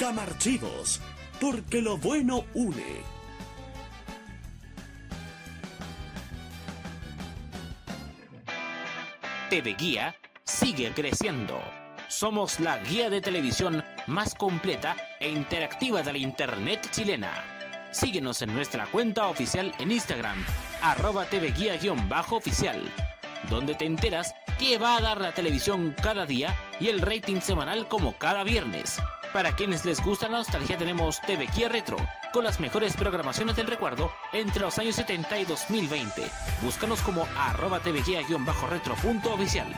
Camarchivos, porque lo bueno une. TV Guía sigue creciendo. Somos la guía de televisión más completa e interactiva de la Internet chilena. Síguenos en nuestra cuenta oficial en Instagram, arroba TV Guía-oficial, donde te enteras qué va a dar la televisión cada día y el rating semanal como cada viernes. Para quienes les gusta la nostalgia tenemos TV Guía Retro, con las mejores programaciones del recuerdo entre los años 70 y 2020. Búscanos como arroba TV Guía-retro.oficial.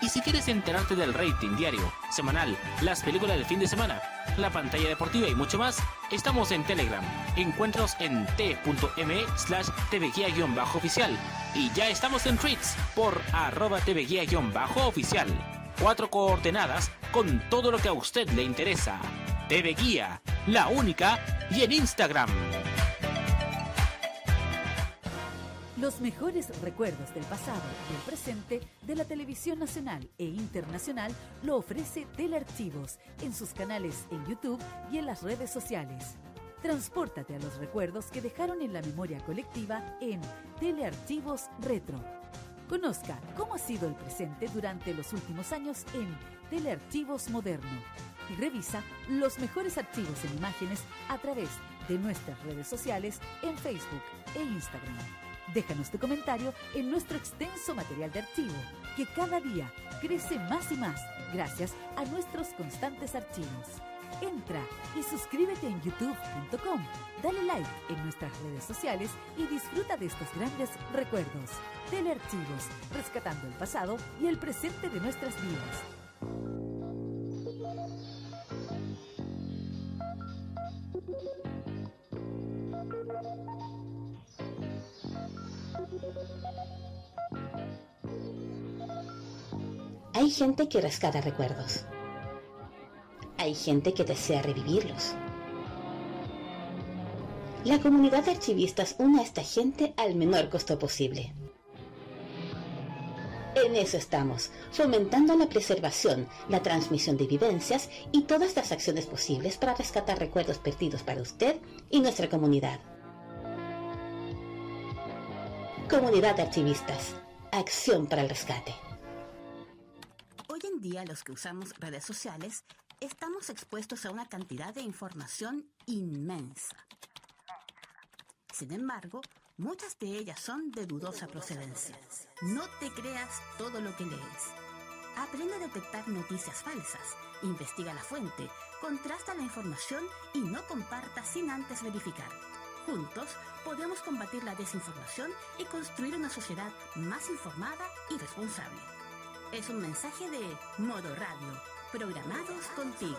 Y si quieres enterarte del rating diario, semanal, las películas del fin de semana, la pantalla deportiva y mucho más, estamos en Telegram. Encuéntranos en t.me slash tvguía-oficial. Y ya estamos en tweets por arroba tvguía-oficial. Cuatro coordenadas con todo lo que a usted le interesa. TV Guía, la única, y en Instagram. Los mejores recuerdos del pasado y el presente de la televisión nacional e internacional lo ofrece Telearchivos en sus canales en YouTube y en las redes sociales. Transpórtate a los recuerdos que dejaron en la memoria colectiva en Telearchivos Retro. Conozca cómo ha sido el presente durante los últimos años en Telearchivos Moderno y revisa los mejores archivos en imágenes a través de nuestras redes sociales en Facebook e Instagram. Déjanos tu comentario en nuestro extenso material de archivo, que cada día crece más y más gracias a nuestros constantes archivos. Entra y suscríbete en youtube.com, dale like en nuestras redes sociales y disfruta de estos grandes recuerdos. Telearchivos, rescatando el pasado y el presente de nuestras vidas. Hay gente que rescata recuerdos. Hay gente que desea revivirlos. La comunidad de archivistas une a esta gente al menor costo posible. En eso estamos, fomentando la preservación, la transmisión de vivencias y todas las acciones posibles para rescatar recuerdos perdidos para usted y nuestra comunidad. Comunidad de Archivistas. Acción para el rescate. Hoy en día los que usamos redes sociales estamos expuestos a una cantidad de información inmensa. Sin embargo, muchas de ellas son de dudosa procedencia. No te creas todo lo que lees. Aprende a detectar noticias falsas, investiga la fuente, contrasta la información y no comparta sin antes verificar. Juntos podemos combatir la desinformación y construir una sociedad más informada y responsable. Es un mensaje de Modo Radio, programados contigo.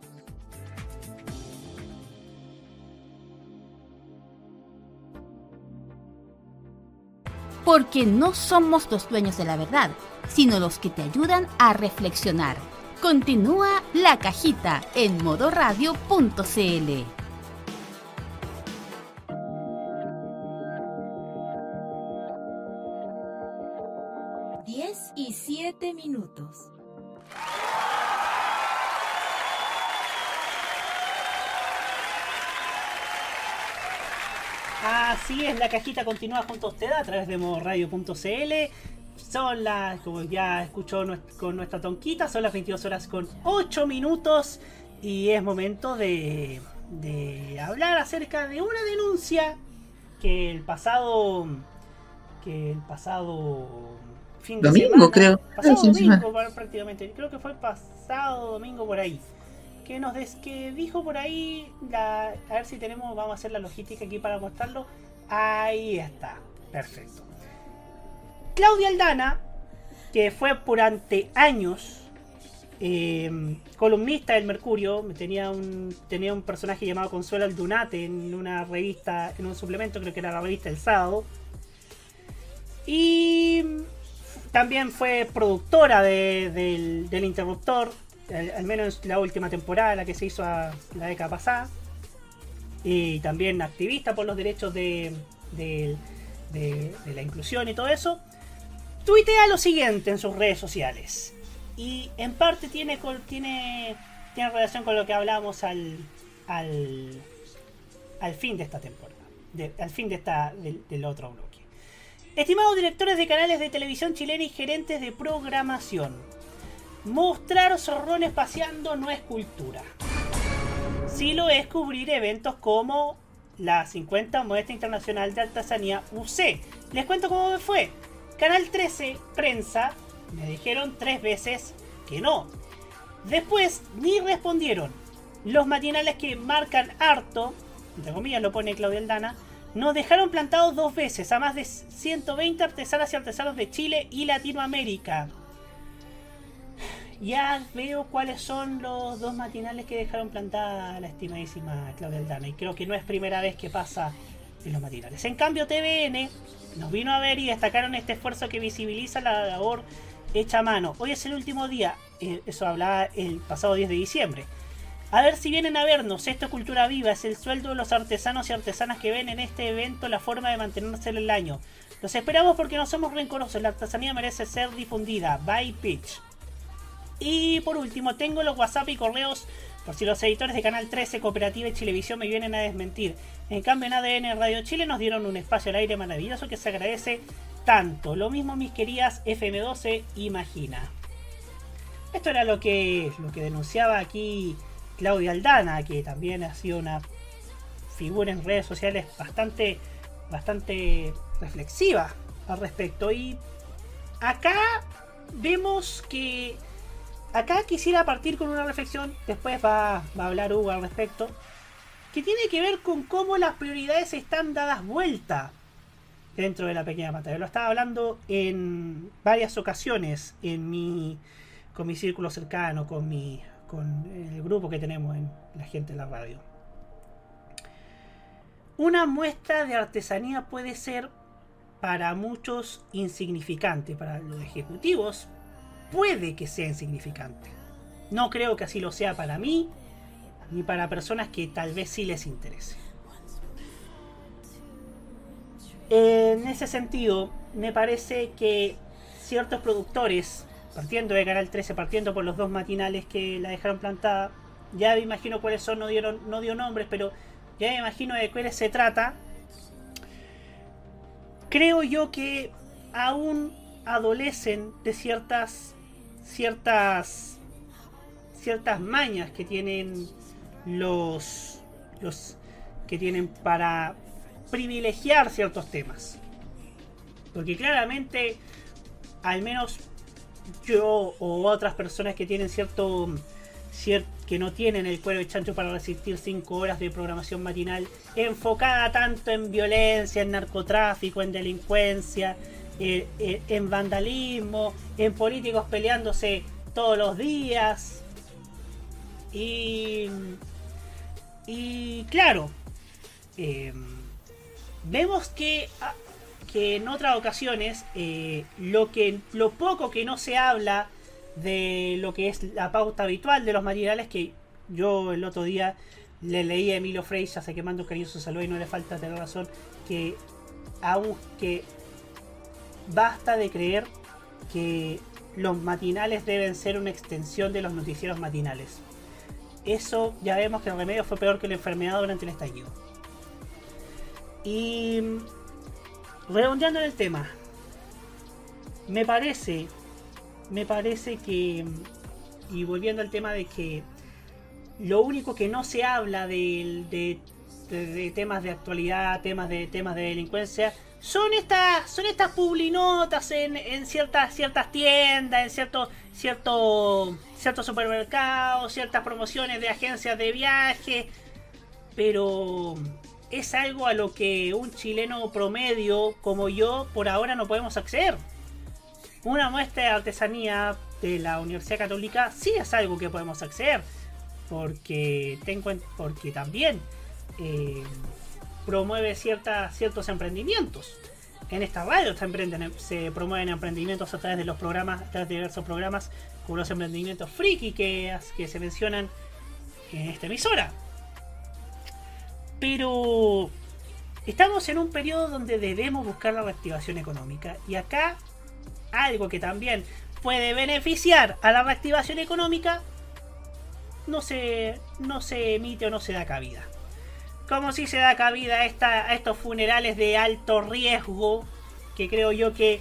Porque no somos los dueños de la verdad, sino los que te ayudan a reflexionar. Continúa la cajita en modoradio.cl. 10 y 7 minutos. Así es, la cajita continúa junto a usted a través de modoradio.cl. Son las, como ya escuchó con nuestra tonquita, son las 22 horas con 8 minutos y es momento de, de hablar acerca de una denuncia que el pasado que el pasado fin de Domingo, semana, creo. pasado Ah, domingo prácticamente, creo que fue pasado domingo por ahí que nos des, que dijo por ahí la, a ver si tenemos vamos a hacer la logística aquí para mostrarlo. Ahí está perfecto. Claudia Aldana que fue durante años eh, columnista del Mercurio tenía un tenía un personaje llamado Consuelo Aldunate en una revista en un suplemento creo que era la revista El Sábado. Y también fue productora de- del, del Interruptor, al, al menos la última temporada, la que se hizo a- la década pasada. Y también activista por los derechos de, de- de- la inclusión y todo eso. Tuitea lo siguiente en sus redes sociales. Y en parte tiene, tiene, relación con lo que hablamos al, al, al fin de esta temporada. al fin de esta, del otro bloque. Estimados directores de canales de televisión chilena y gerentes de programación, mostrar zorrones paseando no es cultura. Sí lo es cubrir eventos como la 50 Muestra Internacional de Artesanía UC. Les cuento cómo me fue. Canal 13, prensa, me dijeron tres veces que no. Después ni respondieron. Los matinales que marcan harto, entre comillas lo pone Claudia Aldana, nos dejaron plantados dos veces a más de 120 artesanas y artesanos de Chile y Latinoamérica. Ya veo cuáles son los dos matinales que dejaron plantada la estimadísima Claudia Aldana y creo que no es primera vez que pasa en los matinales. En cambio TVN nos vino a ver y destacaron este esfuerzo que visibiliza la labor hecha a mano. Hoy es el último día, eh, eso hablaba el pasado 10 de diciembre. A ver si vienen a vernos, esto es Cultura Viva, es el sueldo de los artesanos y artesanas que ven en este evento la forma de mantenerse en el año. Los esperamos porque no somos rencorosos, la artesanía merece ser difundida. Bye Pitch. Y por último, tengo los WhatsApp y correos por si los editores de Canal 13, Cooperativa y Televisión me vienen a desmentir. En cambio, en ADN Radio Chile nos dieron un espacio al aire maravilloso que se agradece tanto. Lo mismo, mis queridas FM12, imagina. Esto era lo que, lo que denunciaba aquí Claudia Aldana, que también ha sido una figura en redes sociales bastante, bastante reflexiva al respecto. Y acá vemos que acá quisiera partir con una reflexión, después va, a hablar Hugo al respecto, que tiene que ver con cómo las prioridades están dadas vuelta dentro de la pequeña pantalla. Lo estaba hablando en varias ocasiones en mi, con mi círculo cercano, con, mi, con el grupo que tenemos en la gente de la radio. Una muestra de artesanía puede ser para muchos insignificante, para los ejecutivos puede que sea insignificante. No creo que así lo sea para mí, ni para personas que tal vez sí les interese. En ese sentido, me parece que ciertos productores, partiendo de Canal 13, partiendo por los dos matinales que la dejaron plantada, ya me imagino cuáles son, no, dieron, no dio nombres, pero ya me imagino de cuáles se trata. Creo yo que aún adolecen de ciertas ciertas ciertas mañas que tienen los los que tienen para privilegiar ciertos temas. Porque claramente al menos yo o otras personas que tienen cierto cier- que no tienen el cuero de chancho para resistir 5 horas de programación matinal enfocada tanto en violencia, en narcotráfico, en delincuencia, eh, eh, en vandalismo, en políticos peleándose todos los días. Y, y claro, eh, vemos que, ah, que en otras ocasiones lo, que, lo poco que no se habla de lo que es la pauta habitual de los matinales que yo el otro día le leí a Emilio Frey, ya sé que mando cariñoso saludo y no le falta tener razón, que aún que basta de creer que los matinales deben ser una extensión de los noticieros matinales. Eso ya vemos que el remedio fue peor que la enfermedad durante el estallido. Y redondeando en el tema, me parece, me parece que, y volviendo al tema de que lo único que no se habla de, de- de- de temas de actualidad, temas de temas de delincuencia, son estas, son estas publinotas en, en ciertas, ciertas tiendas, en ciertos, cierto, ciertos supermercados, ciertas promociones de agencias de viaje, pero es algo a lo que un chileno promedio como yo por ahora no podemos acceder. Una muestra de artesanía de la Universidad Católica sí es algo que podemos acceder, porque, tengo en- porque también eh, promueve ciertos emprendimientos. En esta radio se, se promueven emprendimientos a través de los programas, a través de diversos programas, como los emprendimientos friki que, que se mencionan en esta emisora. Pero estamos en un periodo donde debemos buscar la reactivación económica. Y acá algo que también puede beneficiar a la reactivación económica no se, no se emite o no se da cabida. Como si se da cabida a, estos funerales de alto riesgo, que creo yo que,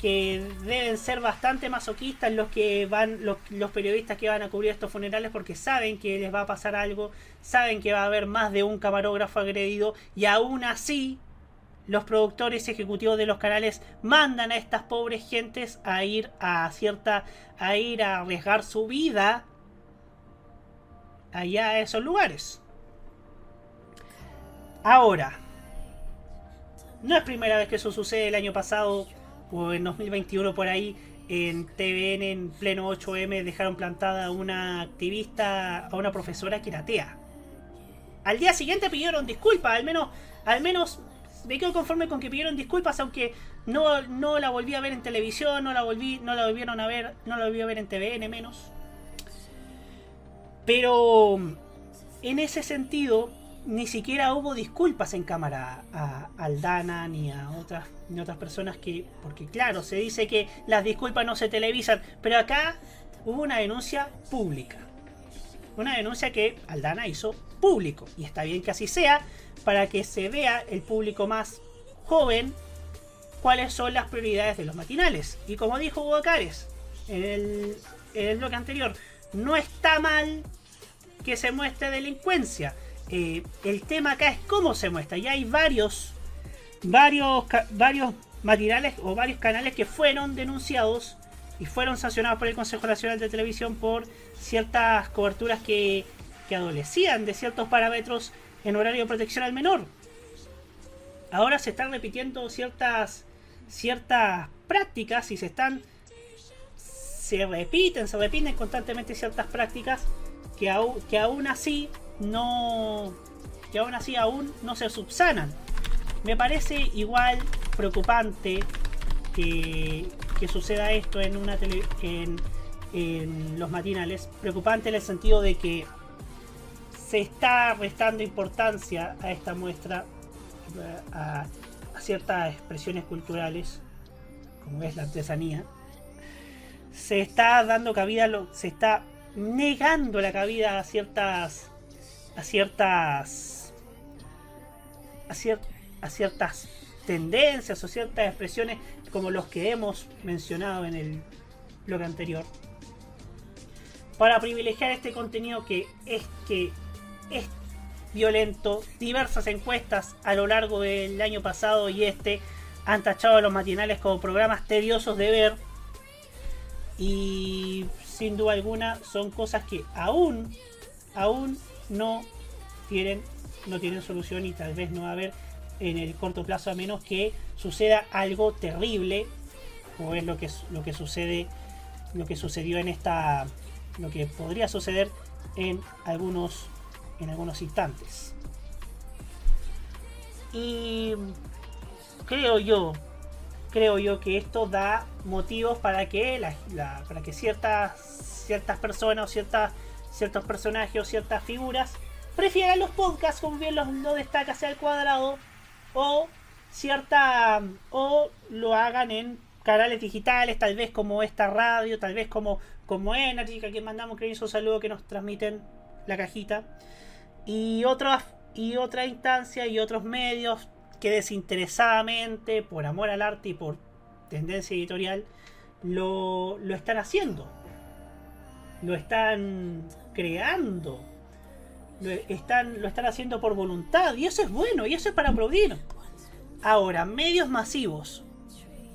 que deben ser bastante masoquistas los que van, los, los periodistas que van a cubrir estos funerales, porque saben que les va a pasar algo, saben que va a haber más de un camarógrafo agredido, y aún así los productores ejecutivos de los canales mandan a estas pobres gentes a ir a cierta a ir a arriesgar su vida allá a esos lugares. Ahora, no es primera vez que eso sucede. El año pasado o en 2021 por ahí en TVN en pleno 8M dejaron plantada a una activista, a una profesora que era atea. Al día siguiente pidieron disculpas, al menos, al menos me quedo conforme con que pidieron disculpas, aunque no, no la volví a ver en televisión, no la volví, no la volvieron a ver, no la volví a ver en TVN menos. Pero en ese sentido, ni siquiera hubo disculpas en cámara a Aldana ni a otras, ni otras personas que. Porque claro, se dice que las disculpas no se televisan, pero acá hubo una denuncia pública. Una denuncia que Aldana hizo público. Y está bien que así sea, para que se vea el público más joven cuáles son las prioridades de los matinales. Y como dijo Hugo en el, en el bloque anterior, no está mal que se muestre delincuencia. Eh, el tema acá es cómo se muestra. Ya hay varios, varios, varios matinales o varios canales que fueron denunciados y fueron sancionados por el Consejo Nacional de Televisión por ciertas coberturas que, que adolecían de ciertos parámetros en horario de protección al menor. Ahora se están repitiendo ciertas ciertas prácticas y se están se repiten, se repiten constantemente ciertas prácticas que, au- que aún así no que aún así aún no se subsanan. Me parece igual preocupante que, que suceda esto en una en, en los matinales. Preocupante en el sentido de que se está restando importancia a esta muestra, a, ciertas expresiones culturales, como es la artesanía. Se está dando cabida, se está negando la cabida a ciertas, a ciertas, a, cier- a ciertas tendencias o ciertas expresiones como los que hemos mencionado en el bloque anterior para privilegiar este contenido que es que es violento. Diversas encuestas a lo largo del año pasado y este han tachado a los matinales como programas tediosos de ver. Y sin duda alguna son cosas que aún, aún no tienen, no tienen solución y tal vez no va a haber en el corto plazo a menos que suceda algo terrible o es lo que lo que sucede lo que sucedió en esta lo que podría suceder en algunos en algunos instantes. Y creo yo creo yo que esto da motivos para que la- para que ciertas ciertas personas o ciertas ciertos personajes o ciertas figuras prefieran los podcasts como bien lo, lo destaca hacia el cuadrado o cierta o lo hagan en canales digitales tal vez como esta radio tal vez como como Energy que aquí mandamos un saludo que nos transmiten la cajita. Y otras y otra instancia y otros medios que desinteresadamente por amor al arte y por tendencia editorial lo, lo están haciendo lo están creando lo están, lo están haciendo por voluntad y eso es bueno y eso es para aplaudir. Ahora medios masivos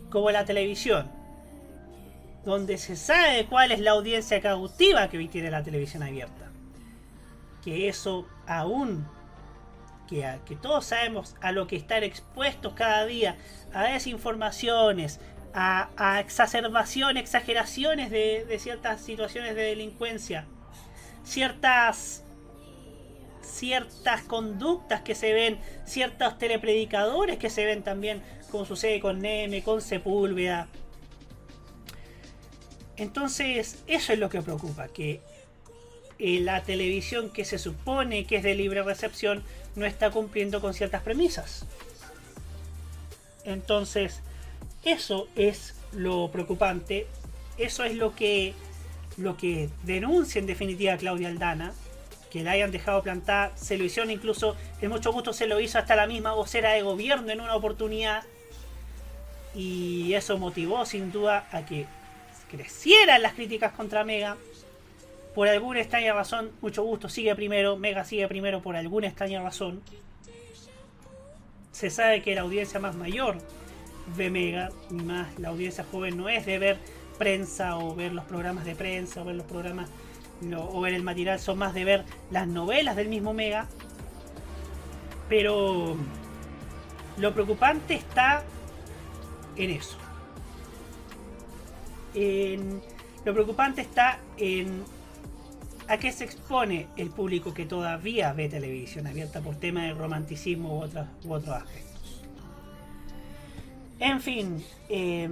como la televisión donde se sabe cuál es la audiencia cautiva que tiene la televisión abierta que eso aún que, que todos sabemos a lo que están expuestos cada día, a desinformaciones, a, a exacerbación, exageraciones de, ciertas situaciones de delincuencia, ciertas ciertas conductas que se ven, ciertos telepredicadores que se ven también, como sucede con Neme, con Sepúlveda. Entonces, eso es lo que preocupa, que eh, la televisión que se supone que es de libre recepción no está cumpliendo con ciertas premisas. Entonces, eso es lo preocupante, eso es lo que lo que denuncia en definitiva Claudia Aldana, que la hayan dejado plantar, se lo hicieron incluso, en mucho gusto se lo hizo hasta la misma vocera de gobierno en una oportunidad, y eso motivó sin duda a que crecieran las críticas contra Mega. Por alguna extraña razón, mucho gusto sigue primero, Mega sigue primero por alguna extraña razón. Se sabe que la audiencia más mayor ve Mega, más la audiencia joven no es de ver prensa o ver los programas de prensa o ver los programas o ver el matinal, son más de ver las novelas del mismo Mega. Pero lo preocupante está en eso. Lo preocupante está en a qué se expone el público que todavía ve televisión abierta por tema de romanticismo u, otros u otros aspectos. En fin, eh,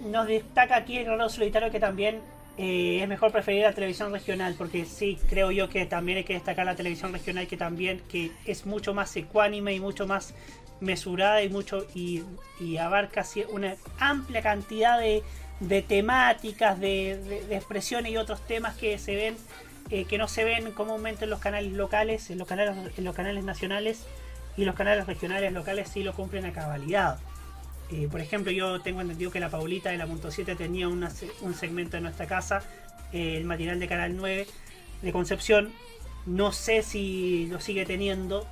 nos destaca aquí el reloj solitario que también eh, es mejor preferir la televisión regional, porque sí, creo yo que también hay que destacar la televisión regional que también que es mucho más ecuánime y mucho más mesurada y mucho y, abarca una amplia cantidad de, de temáticas, de expresiones y otros temas que se ven eh, que no se ven comúnmente en los canales locales, en los canales, en los canales nacionales y los canales regionales locales sí lo cumplen a cabalidad. Eh, por ejemplo, yo tengo entendido que la Paulita de la Punto 7 tenía una un segmento en nuestra casa, eh, el matinal de Canal 9 de Concepción. No sé si lo sigue teniendo.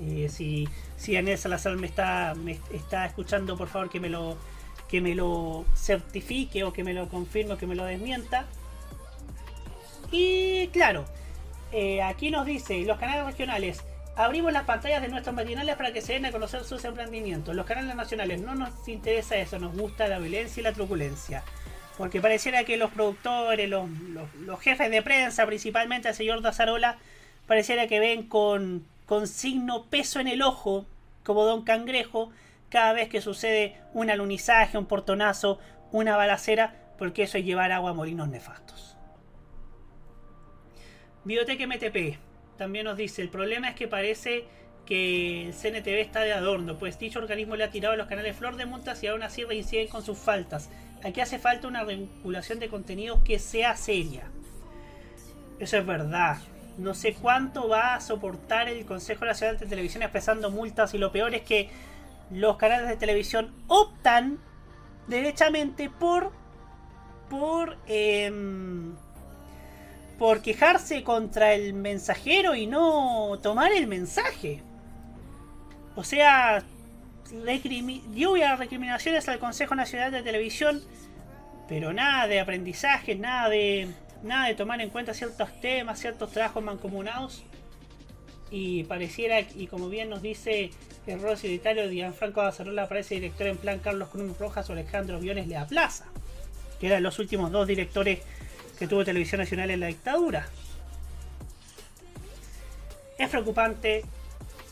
Eh, si, si Anel Salazar me está, me está escuchando, por favor que me lo que me lo certifique o que me lo confirme o que me lo desmienta. Y claro, eh, aquí nos dice, los canales regionales, abrimos las pantallas de nuestros matinales para que se den a conocer sus emprendimientos. Los canales nacionales no nos interesa eso, nos gusta la violencia y la truculencia. Porque pareciera que los productores, los, jefes de prensa, principalmente el señor Dazarola, pareciera que ven con, con signo peso en el ojo, como Don Cangrejo, cada vez que sucede un alunizaje, un portonazo, una balacera, porque eso es llevar agua a molinos nefastos. Biblioteca MTP también nos dice, el problema es que parece que el CNTV está de adorno, pues dicho organismo le ha tirado a los canales Flor de Montas y aún así reinciden con sus faltas. Aquí hace falta una regulación de contenidos que sea seria. Eso es verdad. No sé cuánto va a soportar el Consejo Nacional de Televisión expresando multas y lo peor es que los canales de televisión optan derechamente por por em, por quejarse contra el mensajero y no tomar el mensaje. O sea, lluvia de recriminaciones al Consejo Nacional de Televisión, pero nada de aprendizaje, nada de nada de tomar en cuenta ciertos temas, ciertos trabajos mancomunados. Y pareciera, y como bien nos dice el de Italia, Gianfranco Azzarola aparece director en plan Carlos Cruz Rojas o Alejandro Biones le aplaza. Que eran los últimos dos directores que tuvo Televisión Nacional en la dictadura. Es preocupante,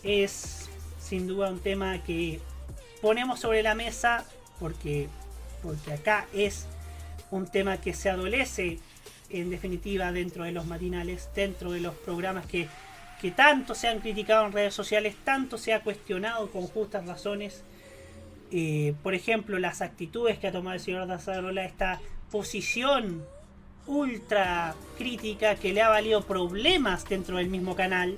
es sin duda un tema que ponemos sobre la mesa porque, porque acá es un tema que se adolece en definitiva dentro de los matinales, dentro de los programas que, que tanto se han criticado en redes sociales, tanto se ha cuestionado con justas razones. Eh, por ejemplo, las actitudes que ha tomado el señor Dazarola, esta posición ultra crítica que le ha valido problemas dentro del mismo canal,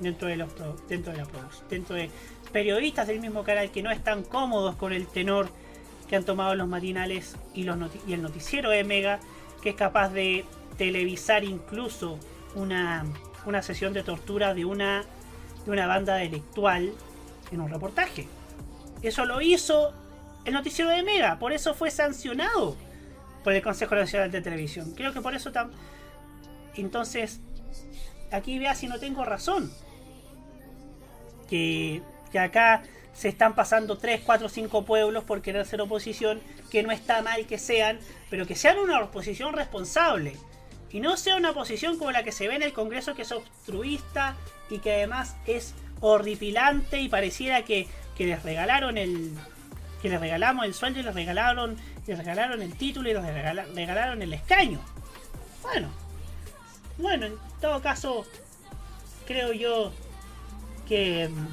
dentro de los pro- dentro de la produ- dentro de periodistas del mismo canal que no están cómodos con el tenor que han tomado los matinales y, los noti- y el noticiero de Mega, que es capaz de televisar incluso una, una sesión de tortura de una, de una banda delictual en un reportaje. Eso lo hizo el noticiero de Mega, por eso fue sancionado por el Consejo Nacional de Televisión. Creo que por eso tam Entonces, aquí vea si no tengo razón. Que, que acá se están pasando 3, 4, 5 pueblos por querer ser oposición, que no está mal que sean, pero que sean una oposición responsable. Y no sea una oposición como la que se ve en el Congreso, que es obstruista y que además es horripilante y pareciera que, que les regalaron el. que les regalamos el sueldo y les regalaron, les regalaron el título y les regala- regalaron el escaño. Bueno, bueno, en todo caso, creo yo que mm,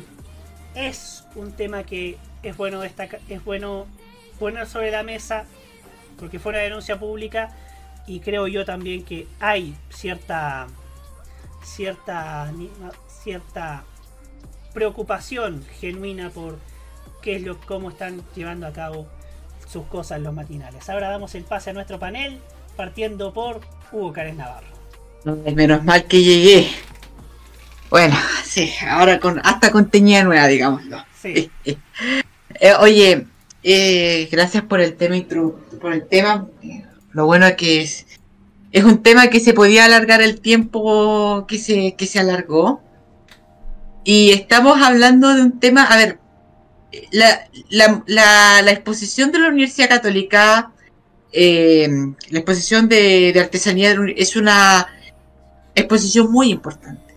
es un tema que es bueno destacar, es bueno poner sobre la mesa porque fue una denuncia pública y creo yo también que hay cierta cierta cierta preocupación genuina por qué es lo cómo están llevando a cabo sus cosas los matinales. Ahora damos el pase a nuestro panel partiendo por Hugo Cárez Navarro. Menos mal que llegué. Bueno, sí, ahora con hasta con teñida nueva, digámoslo. Sí. Eh, oye, eh, gracias por el tema por el tema. Lo bueno es que es, es un tema que se podía alargar el tiempo que se, que se alargó. Y estamos hablando de un tema, a ver, la, la, la, la exposición de la Universidad Católica, eh, la exposición de, de artesanía es una exposición muy importante.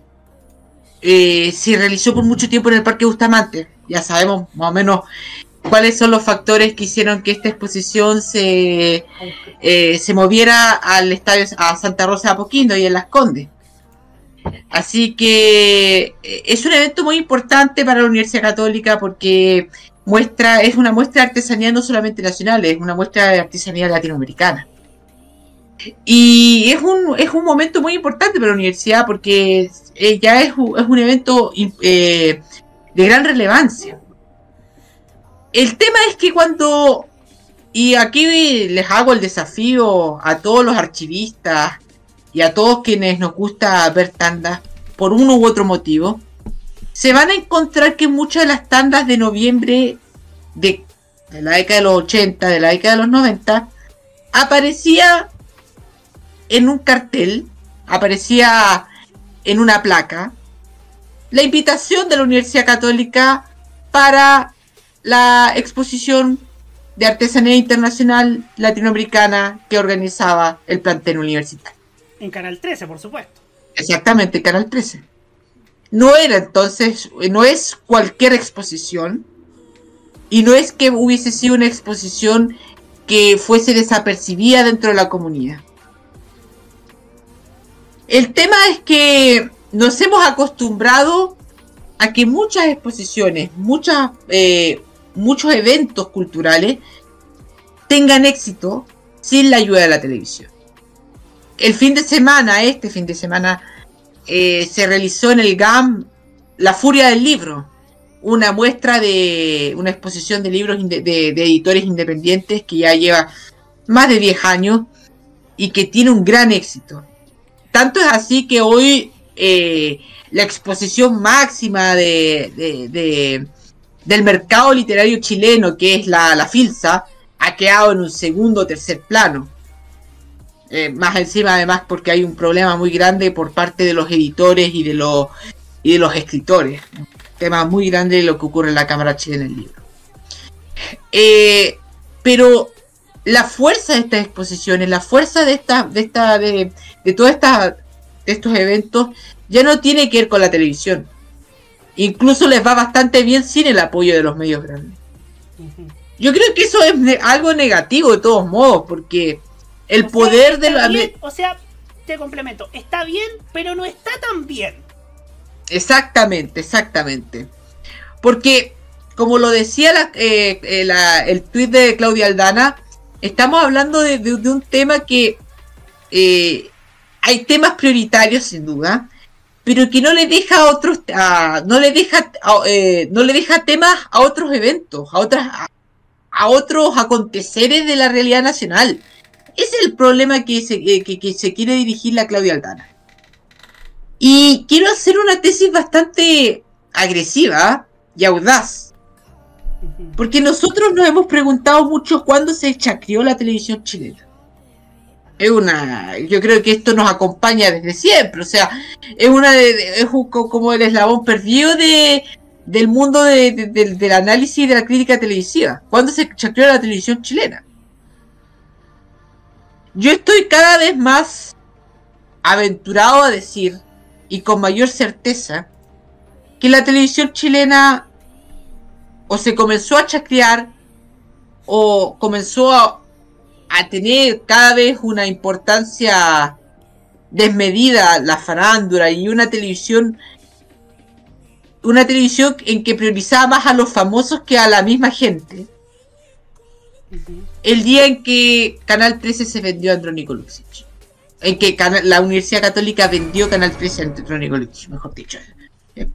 Eh, se realizó por mucho tiempo en el Parque Bustamante. Ya sabemos más o menos cuáles son los factores que hicieron que esta exposición se, eh, se moviera al estadio a Santa Rosa de Apoquindo y en Las Condes. Así que eh, es un evento muy importante para la Universidad Católica porque muestra, es una muestra de artesanía no solamente nacional, es una muestra de artesanía latinoamericana. Y es un, es un momento muy importante para la universidad porque eh, ya es, un- es un evento eh, de gran relevancia. El tema es que cuando, y aquí les hago el desafío a todos los archivistas y a todos quienes nos gusta ver tandas por uno u otro motivo, se van a encontrar que muchas de las tandas de noviembre de, la década de los 80, de la década de los 90, aparecía en un cartel, aparecía en una placa, la invitación de la Universidad Católica para la exposición de artesanía internacional latinoamericana que organizaba el plantel universitario. En Canal 13, por supuesto. Exactamente, Canal 13. No era entonces, no es cualquier exposición y no es que hubiese sido una exposición que fuese desapercibida dentro de la comunidad. El tema es que nos hemos acostumbrado a que muchas exposiciones, eh, muchos eventos culturales tengan éxito sin la ayuda de la televisión. El fin de semana, este fin de semana, eh, se realizó en el GAM La Furia del Libro, una muestra de una exposición de libros de, editores independientes que ya lleva más de 10 años y que tiene un gran éxito. Tanto es así que hoy eh, la exposición máxima de, de- de- del mercado literario chileno, que es la, la FILSA, ha quedado en un segundo o tercer plano. Eh, más encima, además, porque hay un problema muy grande por parte de los editores y de los y de los escritores. Un tema muy grande de lo que ocurre en la Cámara Chilena del Libro. Eh, pero la fuerza de estas exposiciones, la fuerza de esta, de esta, de, de todas estas, de estos eventos, ya no tiene que ver con la televisión. Incluso les va bastante bien sin el apoyo de los medios grandes. Yo creo que eso es algo negativo de todos modos, porque el poder de la... bien, o sea, te complemento. Está bien, pero no está tan bien. Exactamente, exactamente. Porque, como lo decía la- eh, eh, la- el tuit de Claudia Aldana, estamos hablando de, de- de un tema que eh, hay temas prioritarios sin duda, pero que no le deja a otros, a- no le deja, a- eh, no le deja temas a otros eventos, a otras, a, a otros aconteceres de la realidad nacional. Ese es el problema que se, eh, que, que se quiere dirigir la Claudia Aldana. Y quiero hacer una tesis bastante agresiva y audaz. Porque nosotros nos hemos preguntado mucho cuándo se chacreó la televisión chilena. Es una. Yo creo que esto nos acompaña desde siempre. O sea, es una de, es un- co- como el eslabón perdido de, del mundo de- de- del- del análisis y de la crítica televisiva. ¿Cuándo se chacreó la televisión chilena? Yo estoy cada vez más aventurado a decir, y con mayor certeza, que la televisión chilena o se comenzó a chacrear o comenzó a, a tener cada vez una importancia desmedida la farándula y una televisión una televisión en que priorizaba más a los famosos que a la misma gente el día en que Canal 13 se vendió a Andrónico Luxich. En que la Universidad Católica vendió Canal 13 a Andrónico Luxich mejor dicho. Eh,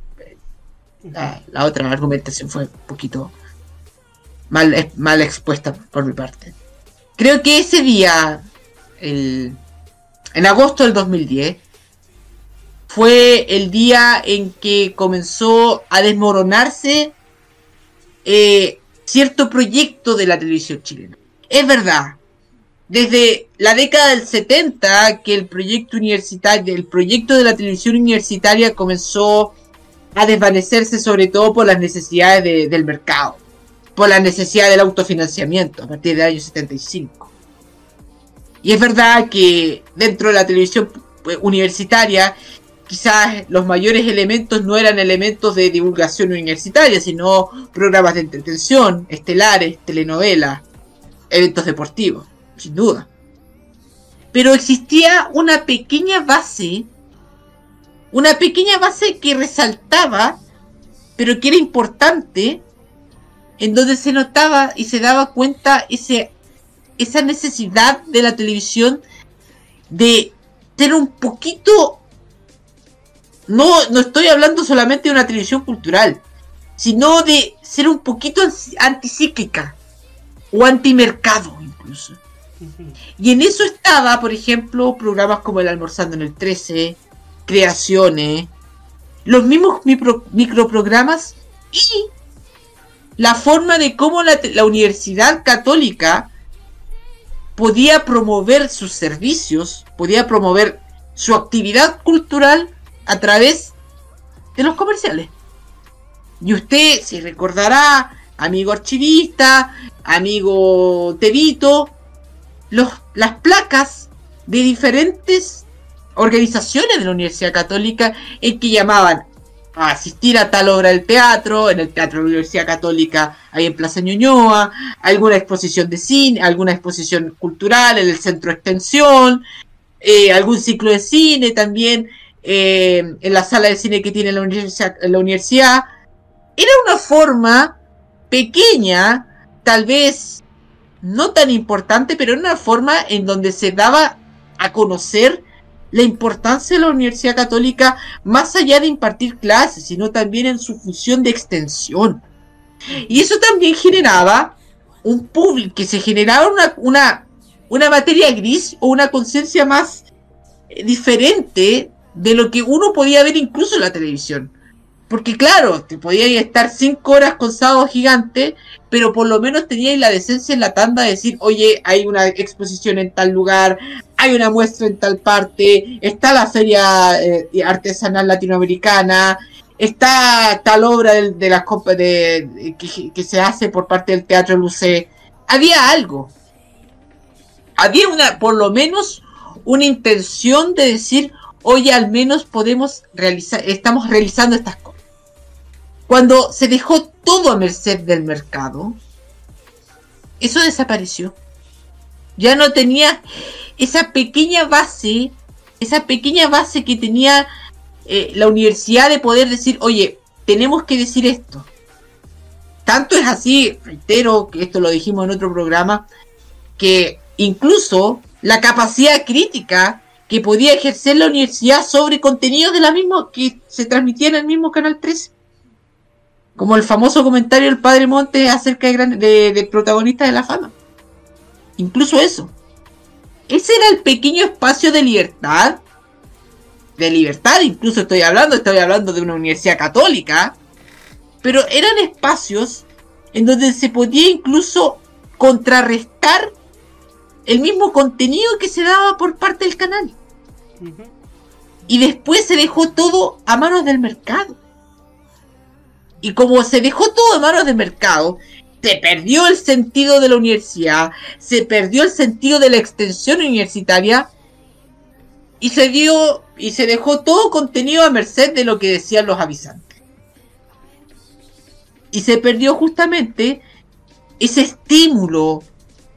la, la otra argumentación fue un poquito mal, eh, mal expuesta por mi parte. Creo que ese día, el, en agosto del 2010, fue el día en que comenzó a desmoronarse eh, cierto proyecto de la televisión chilena. Es verdad, desde la década del 70 que el proyecto universitario, el proyecto de la televisión universitaria comenzó a desvanecerse sobre todo por las necesidades de- del mercado, por la necesidad del autofinanciamiento a partir del año 75. Y es verdad que dentro de la televisión pues, universitaria quizás los mayores elementos no eran elementos de divulgación universitaria, sino programas de entretención, estelares, telenovelas, eventos deportivos, sin duda. Pero existía una pequeña base una pequeña base que resaltaba, pero que era importante, en donde se notaba y se daba cuenta ese, esa necesidad de la televisión de ser un poquito... No, no estoy hablando solamente de una televisión cultural, sino de ser un poquito anti- anticíclica o antimercado incluso. Y en eso estaba, por ejemplo, programas como el Almorzando en el 13, creaciones, los mismos micro- microprogramas y la forma de cómo la, la Universidad Católica podía promover sus servicios, podía promover su actividad cultural a través de los comerciales. Y usted se recordará, amigo archivista, amigo Tevito, los, las placas de diferentes organizaciones de la Universidad Católica en que llamaban a asistir a tal obra del teatro, en el Teatro de la Universidad Católica, ahí en Plaza Ñuñoa, alguna exposición de cine, alguna exposición cultural en el Centro Extensión, eh, algún ciclo de cine también eh, en la sala de cine que tiene la universidad, la universidad. Era una forma pequeña, tal vez no tan importante, pero era una forma en donde se daba a conocer la importancia de la Universidad Católica más allá de impartir clases, sino también en su función de extensión. Y eso también generaba un público, que se generaba una, una, una materia gris o una conciencia más eh, diferente de lo que uno podía ver incluso en la televisión. Porque claro, te podías estar cinco horas con sábado gigante, pero por lo menos teníais la decencia en la tanda de decir, oye, hay una exposición en tal lugar, hay una muestra en tal parte, está la feria eh, artesanal latinoamericana, está tal obra de, de las de, de- que, que se hace por parte del Teatro Luce. Había algo. Había una, por lo menos, una intención de decir, oye, al menos podemos realizar, estamos realizando estas cosas. Cuando se dejó todo a merced del mercado, eso desapareció. Ya no tenía esa pequeña base, esa pequeña base que tenía eh, la universidad de poder decir, oye, tenemos que decir esto. Tanto es así, reitero que esto lo dijimos en otro programa, que incluso la capacidad crítica que podía ejercer la universidad sobre contenidos de la misma que se transmitía en el mismo canal 3. Como el famoso comentario del padre Montes acerca de, gran- de, de protagonistas de la fama. Incluso eso. Ese era el pequeño espacio de libertad. De libertad, incluso estoy hablando, estoy hablando de una universidad católica. Pero eran espacios en donde se podía incluso contrarrestar el mismo contenido que se daba por parte del canal. Y después se dejó todo a manos del mercado. Y como se dejó todo a manos del mercado, se perdió el sentido de la universidad, se perdió el sentido de la extensión universitaria y se dio y se dejó todo contenido a merced de lo que decían los avisantes. Y se perdió justamente ese estímulo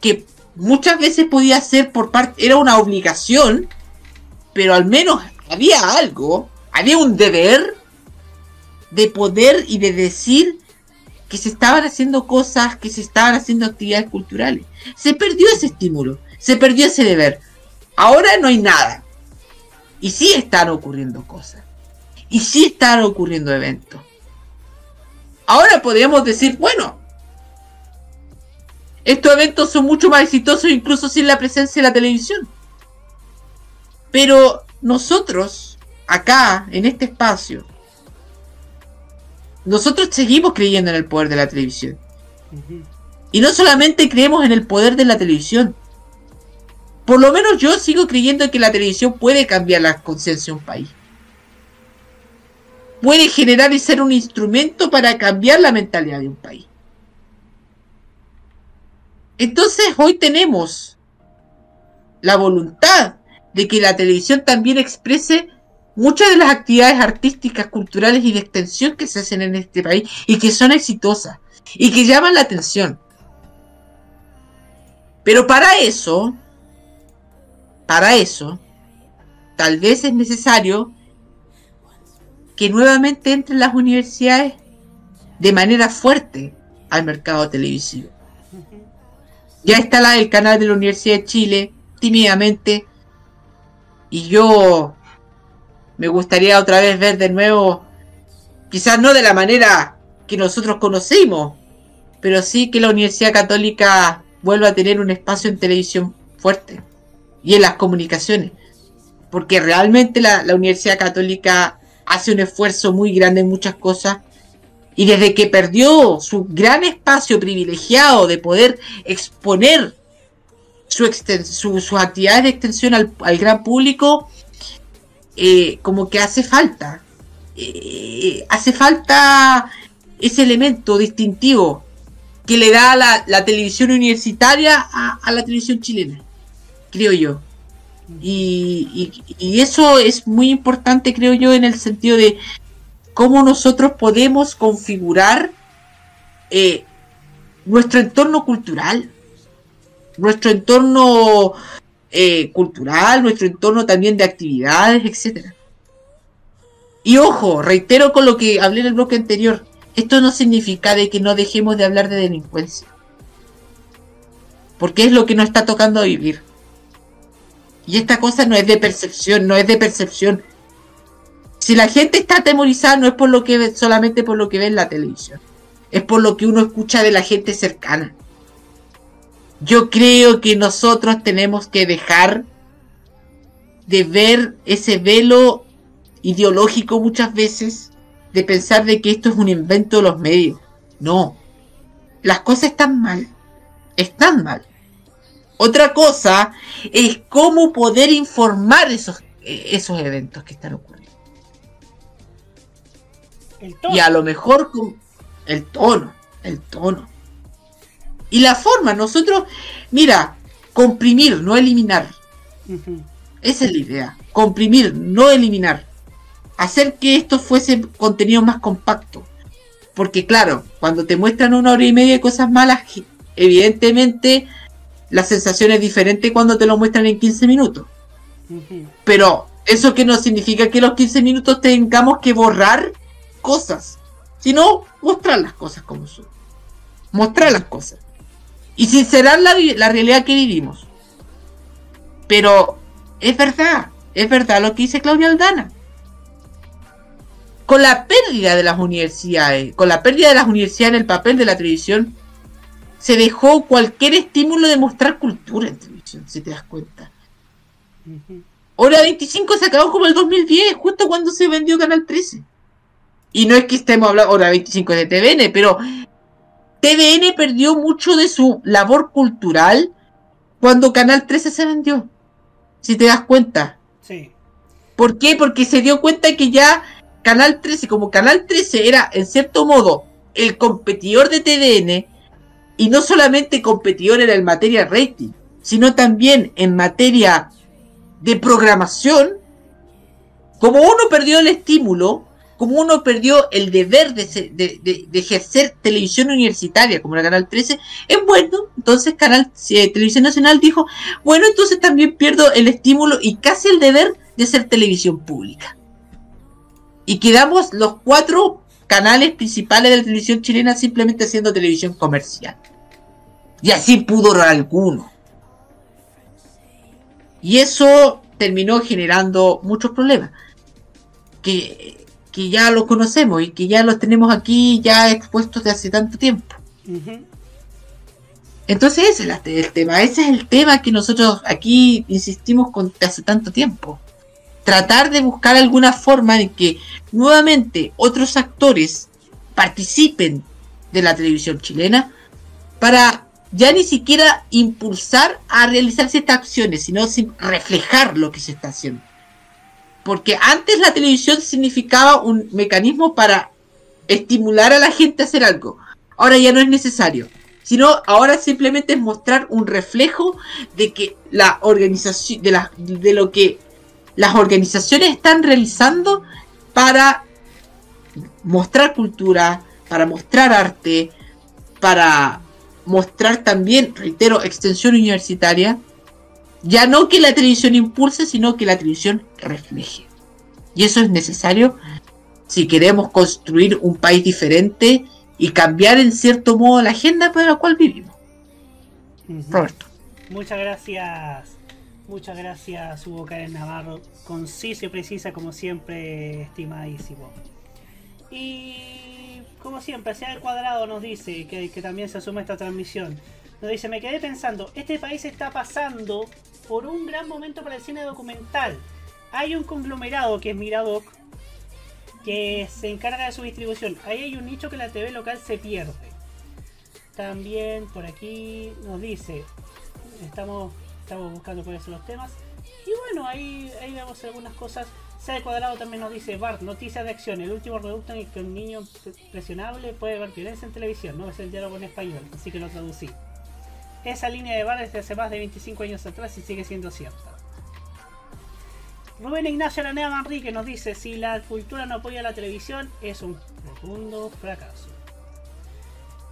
que muchas veces podía ser por parte, era una obligación, pero al menos había algo, había un deber de poder y de decir que se estaban haciendo cosas, que se estaban haciendo actividades culturales. Se perdió ese estímulo, se perdió ese deber. Ahora no hay nada. Y sí están ocurriendo cosas. Y sí están ocurriendo eventos. Ahora podríamos decir, bueno, estos eventos son mucho más exitosos incluso sin la presencia de la televisión. Pero nosotros, acá, en este espacio, nosotros seguimos creyendo en el poder de la televisión. Y no solamente creemos en el poder de la televisión. Por lo menos yo sigo creyendo que la televisión puede cambiar la conciencia de un país. Puede generar y ser un instrumento para cambiar la mentalidad de un país. Entonces hoy tenemos la voluntad de que la televisión también exprese muchas de las actividades artísticas, culturales y de extensión que se hacen en este país y que son exitosas y que llaman la atención. Pero para eso, para eso, tal vez es necesario que nuevamente entren las universidades de manera fuerte al mercado televisivo. Ya está la del canal de la Universidad de Chile, tímidamente, y yo me gustaría otra vez ver de nuevo, quizás no de la manera que nosotros conocimos, pero sí que la Universidad Católica vuelva a tener un espacio en televisión fuerte y en las comunicaciones, porque realmente la, la Universidad Católica hace un esfuerzo muy grande en muchas cosas y desde que perdió su gran espacio privilegiado de poder exponer su su- sus actividades de extensión al, al gran público, eh, como que hace falta. eh, hace falta ese elemento distintivo que le da la, la televisión universitaria a, la televisión chilena, creo yo. Y, y- y eso es muy importante, creo yo, en el sentido de cómo nosotros podemos configurar eh, nuestro entorno cultural, nuestro entorno eh, cultural, nuestro entorno también de actividades, etcétera. Y ojo, reitero con lo que hablé en el bloque anterior, esto no significa de que no dejemos de hablar de delincuencia. Porque es lo que nos está tocando vivir. Y esta cosa no es de percepción, no es de percepción. Si la gente está atemorizada no es por lo que ve, solamente por lo que ve en la televisión. Es por lo que uno escucha de la gente cercana. Yo creo que nosotros tenemos que dejar de ver ese velo ideológico muchas veces, de pensar de que esto es un invento de los medios. No. Las cosas están mal. Están mal. Otra cosa es cómo poder informar esos, esos eventos que están ocurriendo. Y a lo mejor con el tono, el tono. Y la forma, nosotros, mira, comprimir, no eliminar. Esa es la idea. Comprimir, no eliminar. Hacer que esto fuese contenido más compacto. Porque claro, cuando te muestran una hora y media de cosas malas, evidentemente la sensación es diferente cuando te lo muestran en 15 minutos. Pero eso que no significa que los 15 minutos tengamos que borrar cosas, sino mostrar las cosas como son. Mostrar las cosas. Y sincerar la, la realidad que vivimos. Pero es verdad, es verdad lo que dice Claudia Aldana. Con la pérdida de las universidades, con la pérdida de las universidades en el papel de la televisión, se dejó cualquier estímulo de mostrar cultura en televisión, si te das cuenta. Hora 25 se acabó como el 2010, justo cuando se vendió Canal 13. Y no es que estemos hablando, Hora 25 de TVN, pero TVN perdió mucho de su labor cultural cuando Canal 13 se vendió. Si te das cuenta. Sí. ¿Por qué? Porque se dio cuenta que ya Canal 13, como Canal 13 era en cierto modo el competidor de TVN, y no solamente competidor era en materia rating, sino también en materia de programación, como uno perdió el estímulo, como uno perdió el deber de, ejercer televisión universitaria, como era Canal 13, es bueno, entonces Canal eh, Televisión Nacional dijo, bueno, entonces también pierdo el estímulo y casi el deber de hacer televisión pública. Y quedamos los cuatro canales principales de la televisión chilena simplemente haciendo televisión comercial. Y así pudo alguno. Y eso terminó generando muchos problemas. Que, que ya los conocemos y que ya los tenemos aquí ya expuestos de hace tanto tiempo. Entonces ese es el tema, ese es el tema que nosotros aquí insistimos con de hace tanto tiempo. Tratar de buscar alguna forma en que nuevamente otros actores participen de la televisión chilena para ya ni siquiera impulsar a realizar ciertas acciones, sino sim- reflejar lo que se está haciendo. Porque antes la televisión significaba un mecanismo para estimular a la gente a hacer algo. Ahora ya no es necesario. Sino ahora simplemente es mostrar un reflejo de que la organización, de, de lo que las organizaciones están realizando para mostrar cultura, para mostrar arte, para mostrar también, reitero, extensión universitaria. Ya no que la televisión impulse, sino que la televisión refleje. Y eso es necesario si queremos construir un país diferente y cambiar en cierto modo la agenda por la cual vivimos. Roberto. Muchas gracias. Muchas gracias, Hugo Karen Navarro. Conciso y precisa, como siempre, estimadísimo. Y como siempre, sea el cuadrado nos dice que, que también se asume esta transmisión. Nos dice, me quedé pensando, este país está pasando por un gran momento para el cine documental. Hay un conglomerado que es Miradoc, que se encarga de su distribución. Ahí hay un nicho que la TV local se pierde. También por aquí nos dice, estamos, estamos buscando cuáles son los temas. Y bueno, ahí, ahí vemos algunas cosas. De cuadrado también nos dice Bart, noticias de acción, el último reducto en el que un niño pre- presionable puede ver violencia en televisión, no es el diálogo en español, así que lo traducí. Esa línea de Bart desde hace más de 25 años atrás y sigue siendo cierta. Rubén Ignacio Aranea Manrique nos dice, si la cultura no apoya la televisión, es un profundo fracaso.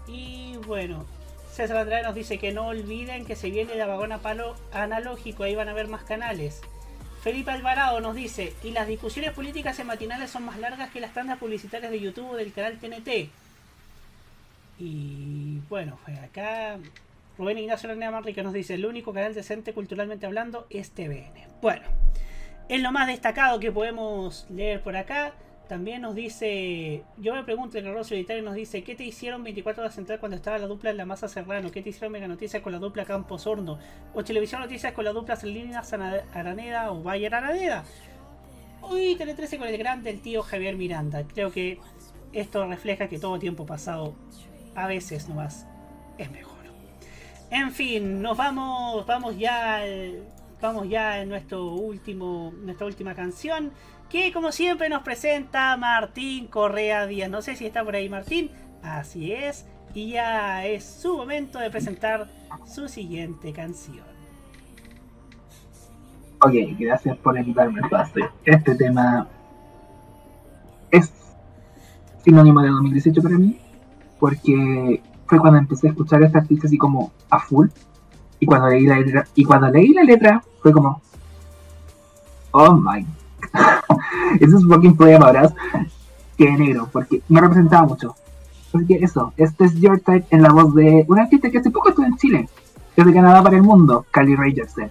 Y bueno, César Andrade nos dice que no olviden que se viene el apagón analógico, ahí van a ver más canales. Felipe Alvarado nos dice, y las discusiones políticas en matinales son más largas que las tandas publicitarias de YouTube o del canal TNT. Y bueno, acá Rubén Ignacio Aranea Manrique nos dice, el único canal decente culturalmente hablando es TVN. Bueno, es lo más destacado que podemos leer por acá. También nos dice, yo me pregunto, el error solitario nos dice, ¿qué te hicieron 24 horas central cuando estaba la dupla en la masa Serrano? ¿Qué te hicieron Mega Noticias con la dupla Campos Horno? ¿O Televisión Noticias con la dupla Ana- Araneda o Bayer Araneda? Uy, Tele 13 con el grande el tío Javier Miranda. Creo que esto refleja que todo tiempo pasado, a veces nomás, es mejor. En fin, nos vamos, vamos ya, vamos ya en nuestro último, nuestra última canción. que como siempre nos presenta Martín Correa Díaz. No sé si está por ahí Martín. Así es. Y ya es su momento de presentar su siguiente canción. Ok, gracias por invitarme al pase. Este tema es sinónimo de 2018 para mí, porque fue cuando empecé a escuchar a este artista así como a full. Y cuando leí la letra, y cuando leí la letra fue como, oh my, esos fucking poemas que negro, porque me representaba mucho. Porque eso, este es Your Type en la voz de un artista que hace poco estuvo en Chile, desde Canadá para el mundo, Cali Ray Jepsen.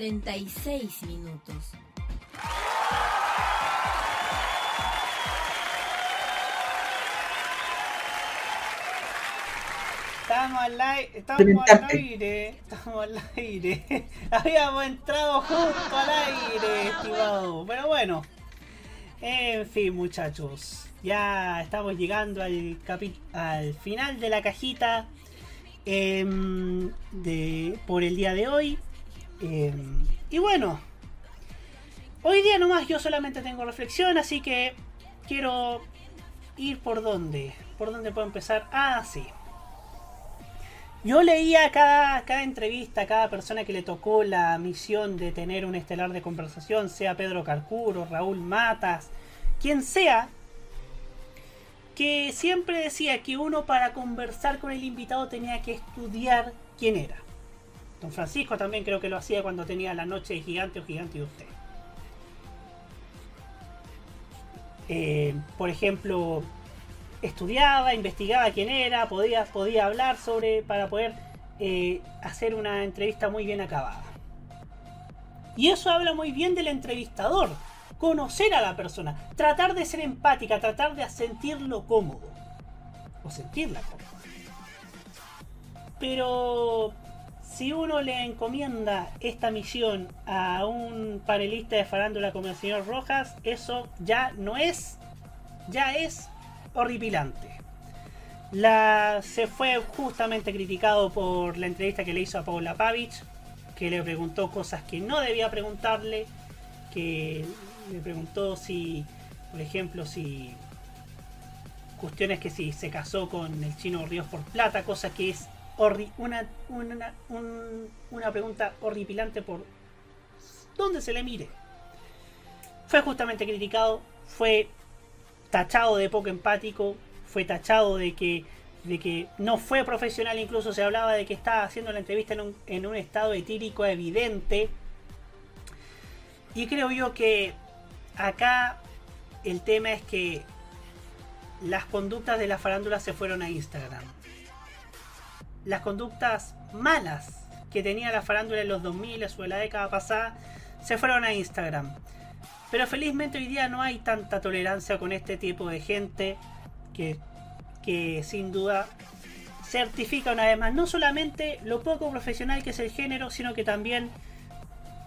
46 minutos. Estamos al, ai- estamos al aire, estamos al aire. Habíamos entrado justo al aire, estimado. Pero bueno, en fin, muchachos. Ya estamos llegando al, capi- al final de la cajita em, de, por el día de hoy. Em, y bueno, hoy día nomás yo solamente tengo reflexión, así que quiero ir por dónde. ¿Por dónde puedo empezar? Ah, sí. Yo leía cada, cada entrevista, cada persona que le tocó la misión de tener un estelar de conversación, sea Pedro Carcuro, Raúl Matas, quien sea, que siempre decía que uno para conversar con el invitado tenía que estudiar quién era. Don Francisco también creo que lo hacía cuando tenía la noche de gigante o gigante de usted. Eh, por ejemplo, estudiaba, investigaba quién era, podía, podía hablar sobre para poder eh, hacer una entrevista muy bien acabada. Y eso habla muy bien del entrevistador. Conocer a la persona, tratar de ser empática, tratar de sentirlo cómodo. O sentirla cómoda. Pero si uno le encomienda esta misión a un panelista de farándula como el señor Rojas, eso ya no es, ya es horripilante. La, se fue justamente criticado por la entrevista que le hizo a Paula Pavich, que le preguntó cosas que no debía preguntarle, que le preguntó si, por ejemplo, si cuestiones que si se casó con el chino Ríos por plata, cosa que es una, una, un- una pregunta horripilante por donde se le mire. Fue justamente criticado, fue tachado de poco empático, fue tachado de que, de que no fue profesional, incluso se hablaba de que estaba haciendo la entrevista en un, en un estado etírico evidente. Y creo yo que acá el tema es que las conductas de la farándula se fueron a Instagram. Las conductas malas que tenía la farándula en los 2000 o en la década pasada se fueron a Instagram. Pero felizmente hoy día no hay tanta tolerancia con este tipo de gente que, que sin duda certifica una vez más no solamente lo poco profesional que es el género, sino que también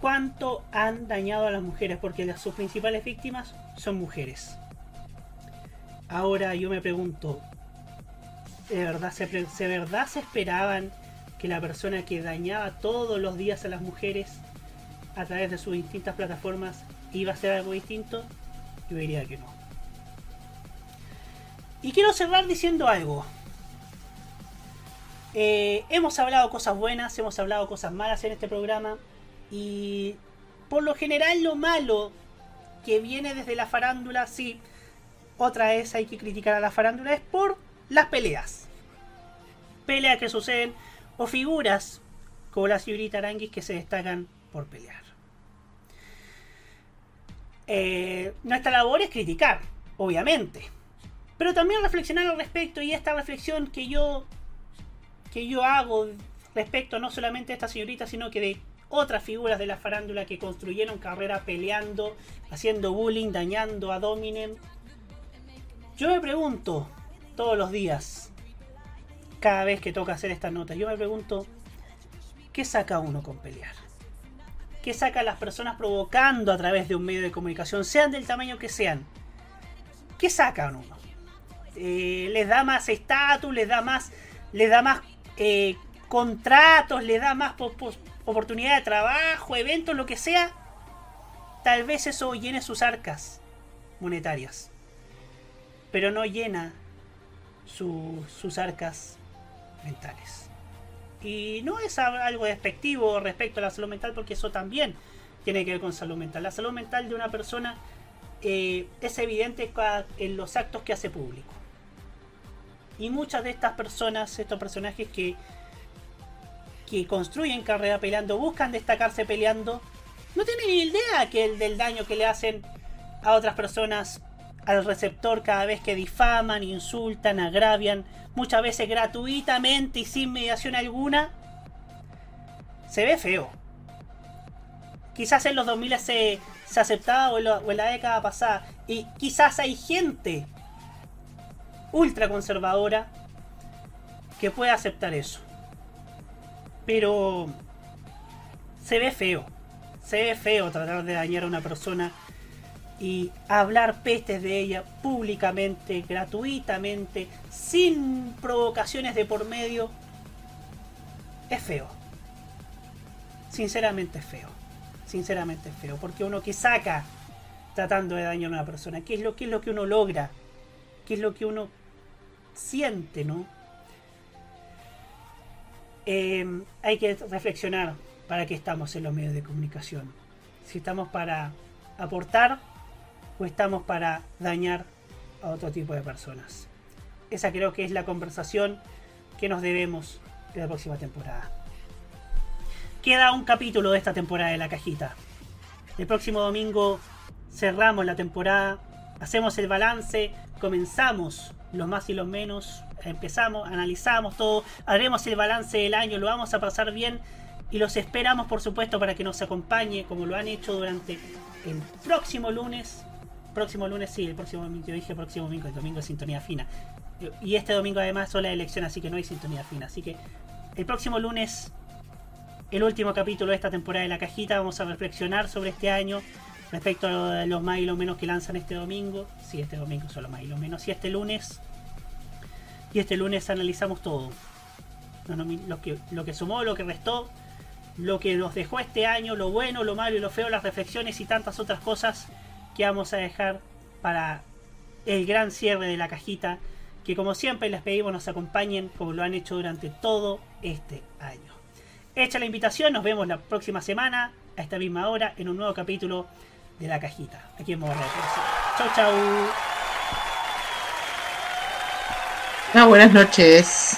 cuánto han dañado a las mujeres, porque sus principales víctimas son mujeres. Ahora yo me pregunto, ¿de verdad se, ¿de verdad se esperaban que la persona que dañaba todos los días a las mujeres a través de sus distintas plataformas iba a hacer algo distinto? Yo diría que no. Y quiero cerrar diciendo algo. Eh, hemos hablado cosas buenas, hemos hablado cosas malas en este programa. Y por lo general lo malo que viene desde la farándula, sí, otra vez hay que criticar a la farándula, es por las peleas. Peleas que suceden o figuras como la señorita Aranguis que se destacan por pelear. Eh, nuestra labor es criticar, obviamente. Pero también reflexionar al respecto y esta reflexión que yo que yo hago respecto no solamente a esta señorita, sino que de otras figuras de la farándula que construyeron carrera peleando, haciendo bullying, dañando a Dominem. Yo me pregunto todos los días, cada vez que toca hacer esta nota, yo me pregunto, ¿qué saca uno con pelear? ¿Qué saca las personas provocando a través de un medio de comunicación, sean del tamaño que sean? ¿Qué sacan uno? Eh, les da más estatus, les da más, les da más eh, contratos, les da más po- po- oportunidad de trabajo, eventos, lo que sea. Tal vez eso llene sus arcas monetarias, pero no llena su- sus arcas mentales. Y no es algo despectivo respecto a la salud mental, porque eso también tiene que ver con salud mental. La salud mental de una persona eh, es evidente en los actos que hace público. Y muchas de estas personas, estos personajes que, que construyen carrera peleando, buscan destacarse peleando, no tienen ni idea que el del daño que le hacen a otras personas al receptor cada vez que difaman, insultan, agravian, muchas veces gratuitamente y sin mediación alguna, se ve feo. Quizás en los 2000 se, se aceptaba o en, la, década pasada, y quizás hay gente ultra conservadora que puede aceptar eso. Pero se ve feo. Se ve feo tratar de dañar a una persona y hablar pestes de ella públicamente, gratuitamente, sin provocaciones de por medio. Es feo. Sinceramente es feo. Sinceramente es feo. Porque uno que saca tratando de dañar a una persona. ¿Qué es lo, qué es lo que uno logra? ¿Qué es lo que uno siente, no? Eh, hay que reflexionar para qué estamos en los medios de comunicación. Si estamos para aportar o estamos para dañar a otro tipo de personas. esa creo que es la conversación que nos debemos de la próxima temporada. Queda un capítulo de esta temporada de la cajita. El próximo domingo cerramos la temporada, hacemos el balance, comenzamos los más y los menos, empezamos, analizamos todo, haremos el balance del año, lo vamos a pasar bien y los esperamos por supuesto para que nos acompañe como lo han hecho durante el próximo lunes. Próximo lunes, sí, el próximo yo dije próximo domingo, el domingo es sintonía fina. Y este domingo además son las elecciones, así que no hay sintonía fina. Así que el próximo lunes, el último capítulo de esta temporada de la cajita, vamos a reflexionar sobre este año respecto a los más y los menos que lanzan este domingo. Sí, este domingo son los más y los menos. Y este lunes. Y este lunes analizamos todo. Lo que, lo que sumó, lo que restó, lo que nos dejó este año, lo bueno, lo malo y lo feo, las reflexiones y tantas otras cosas que vamos a dejar para el gran cierre de la cajita. Que como siempre les pedimos nos acompañen como lo han hecho durante todo este año. Hecha la invitación, nos vemos la próxima semana a esta misma hora en un nuevo capítulo de la cajita. Aquí en Modo. Chau, chau. Ah, buenas noches.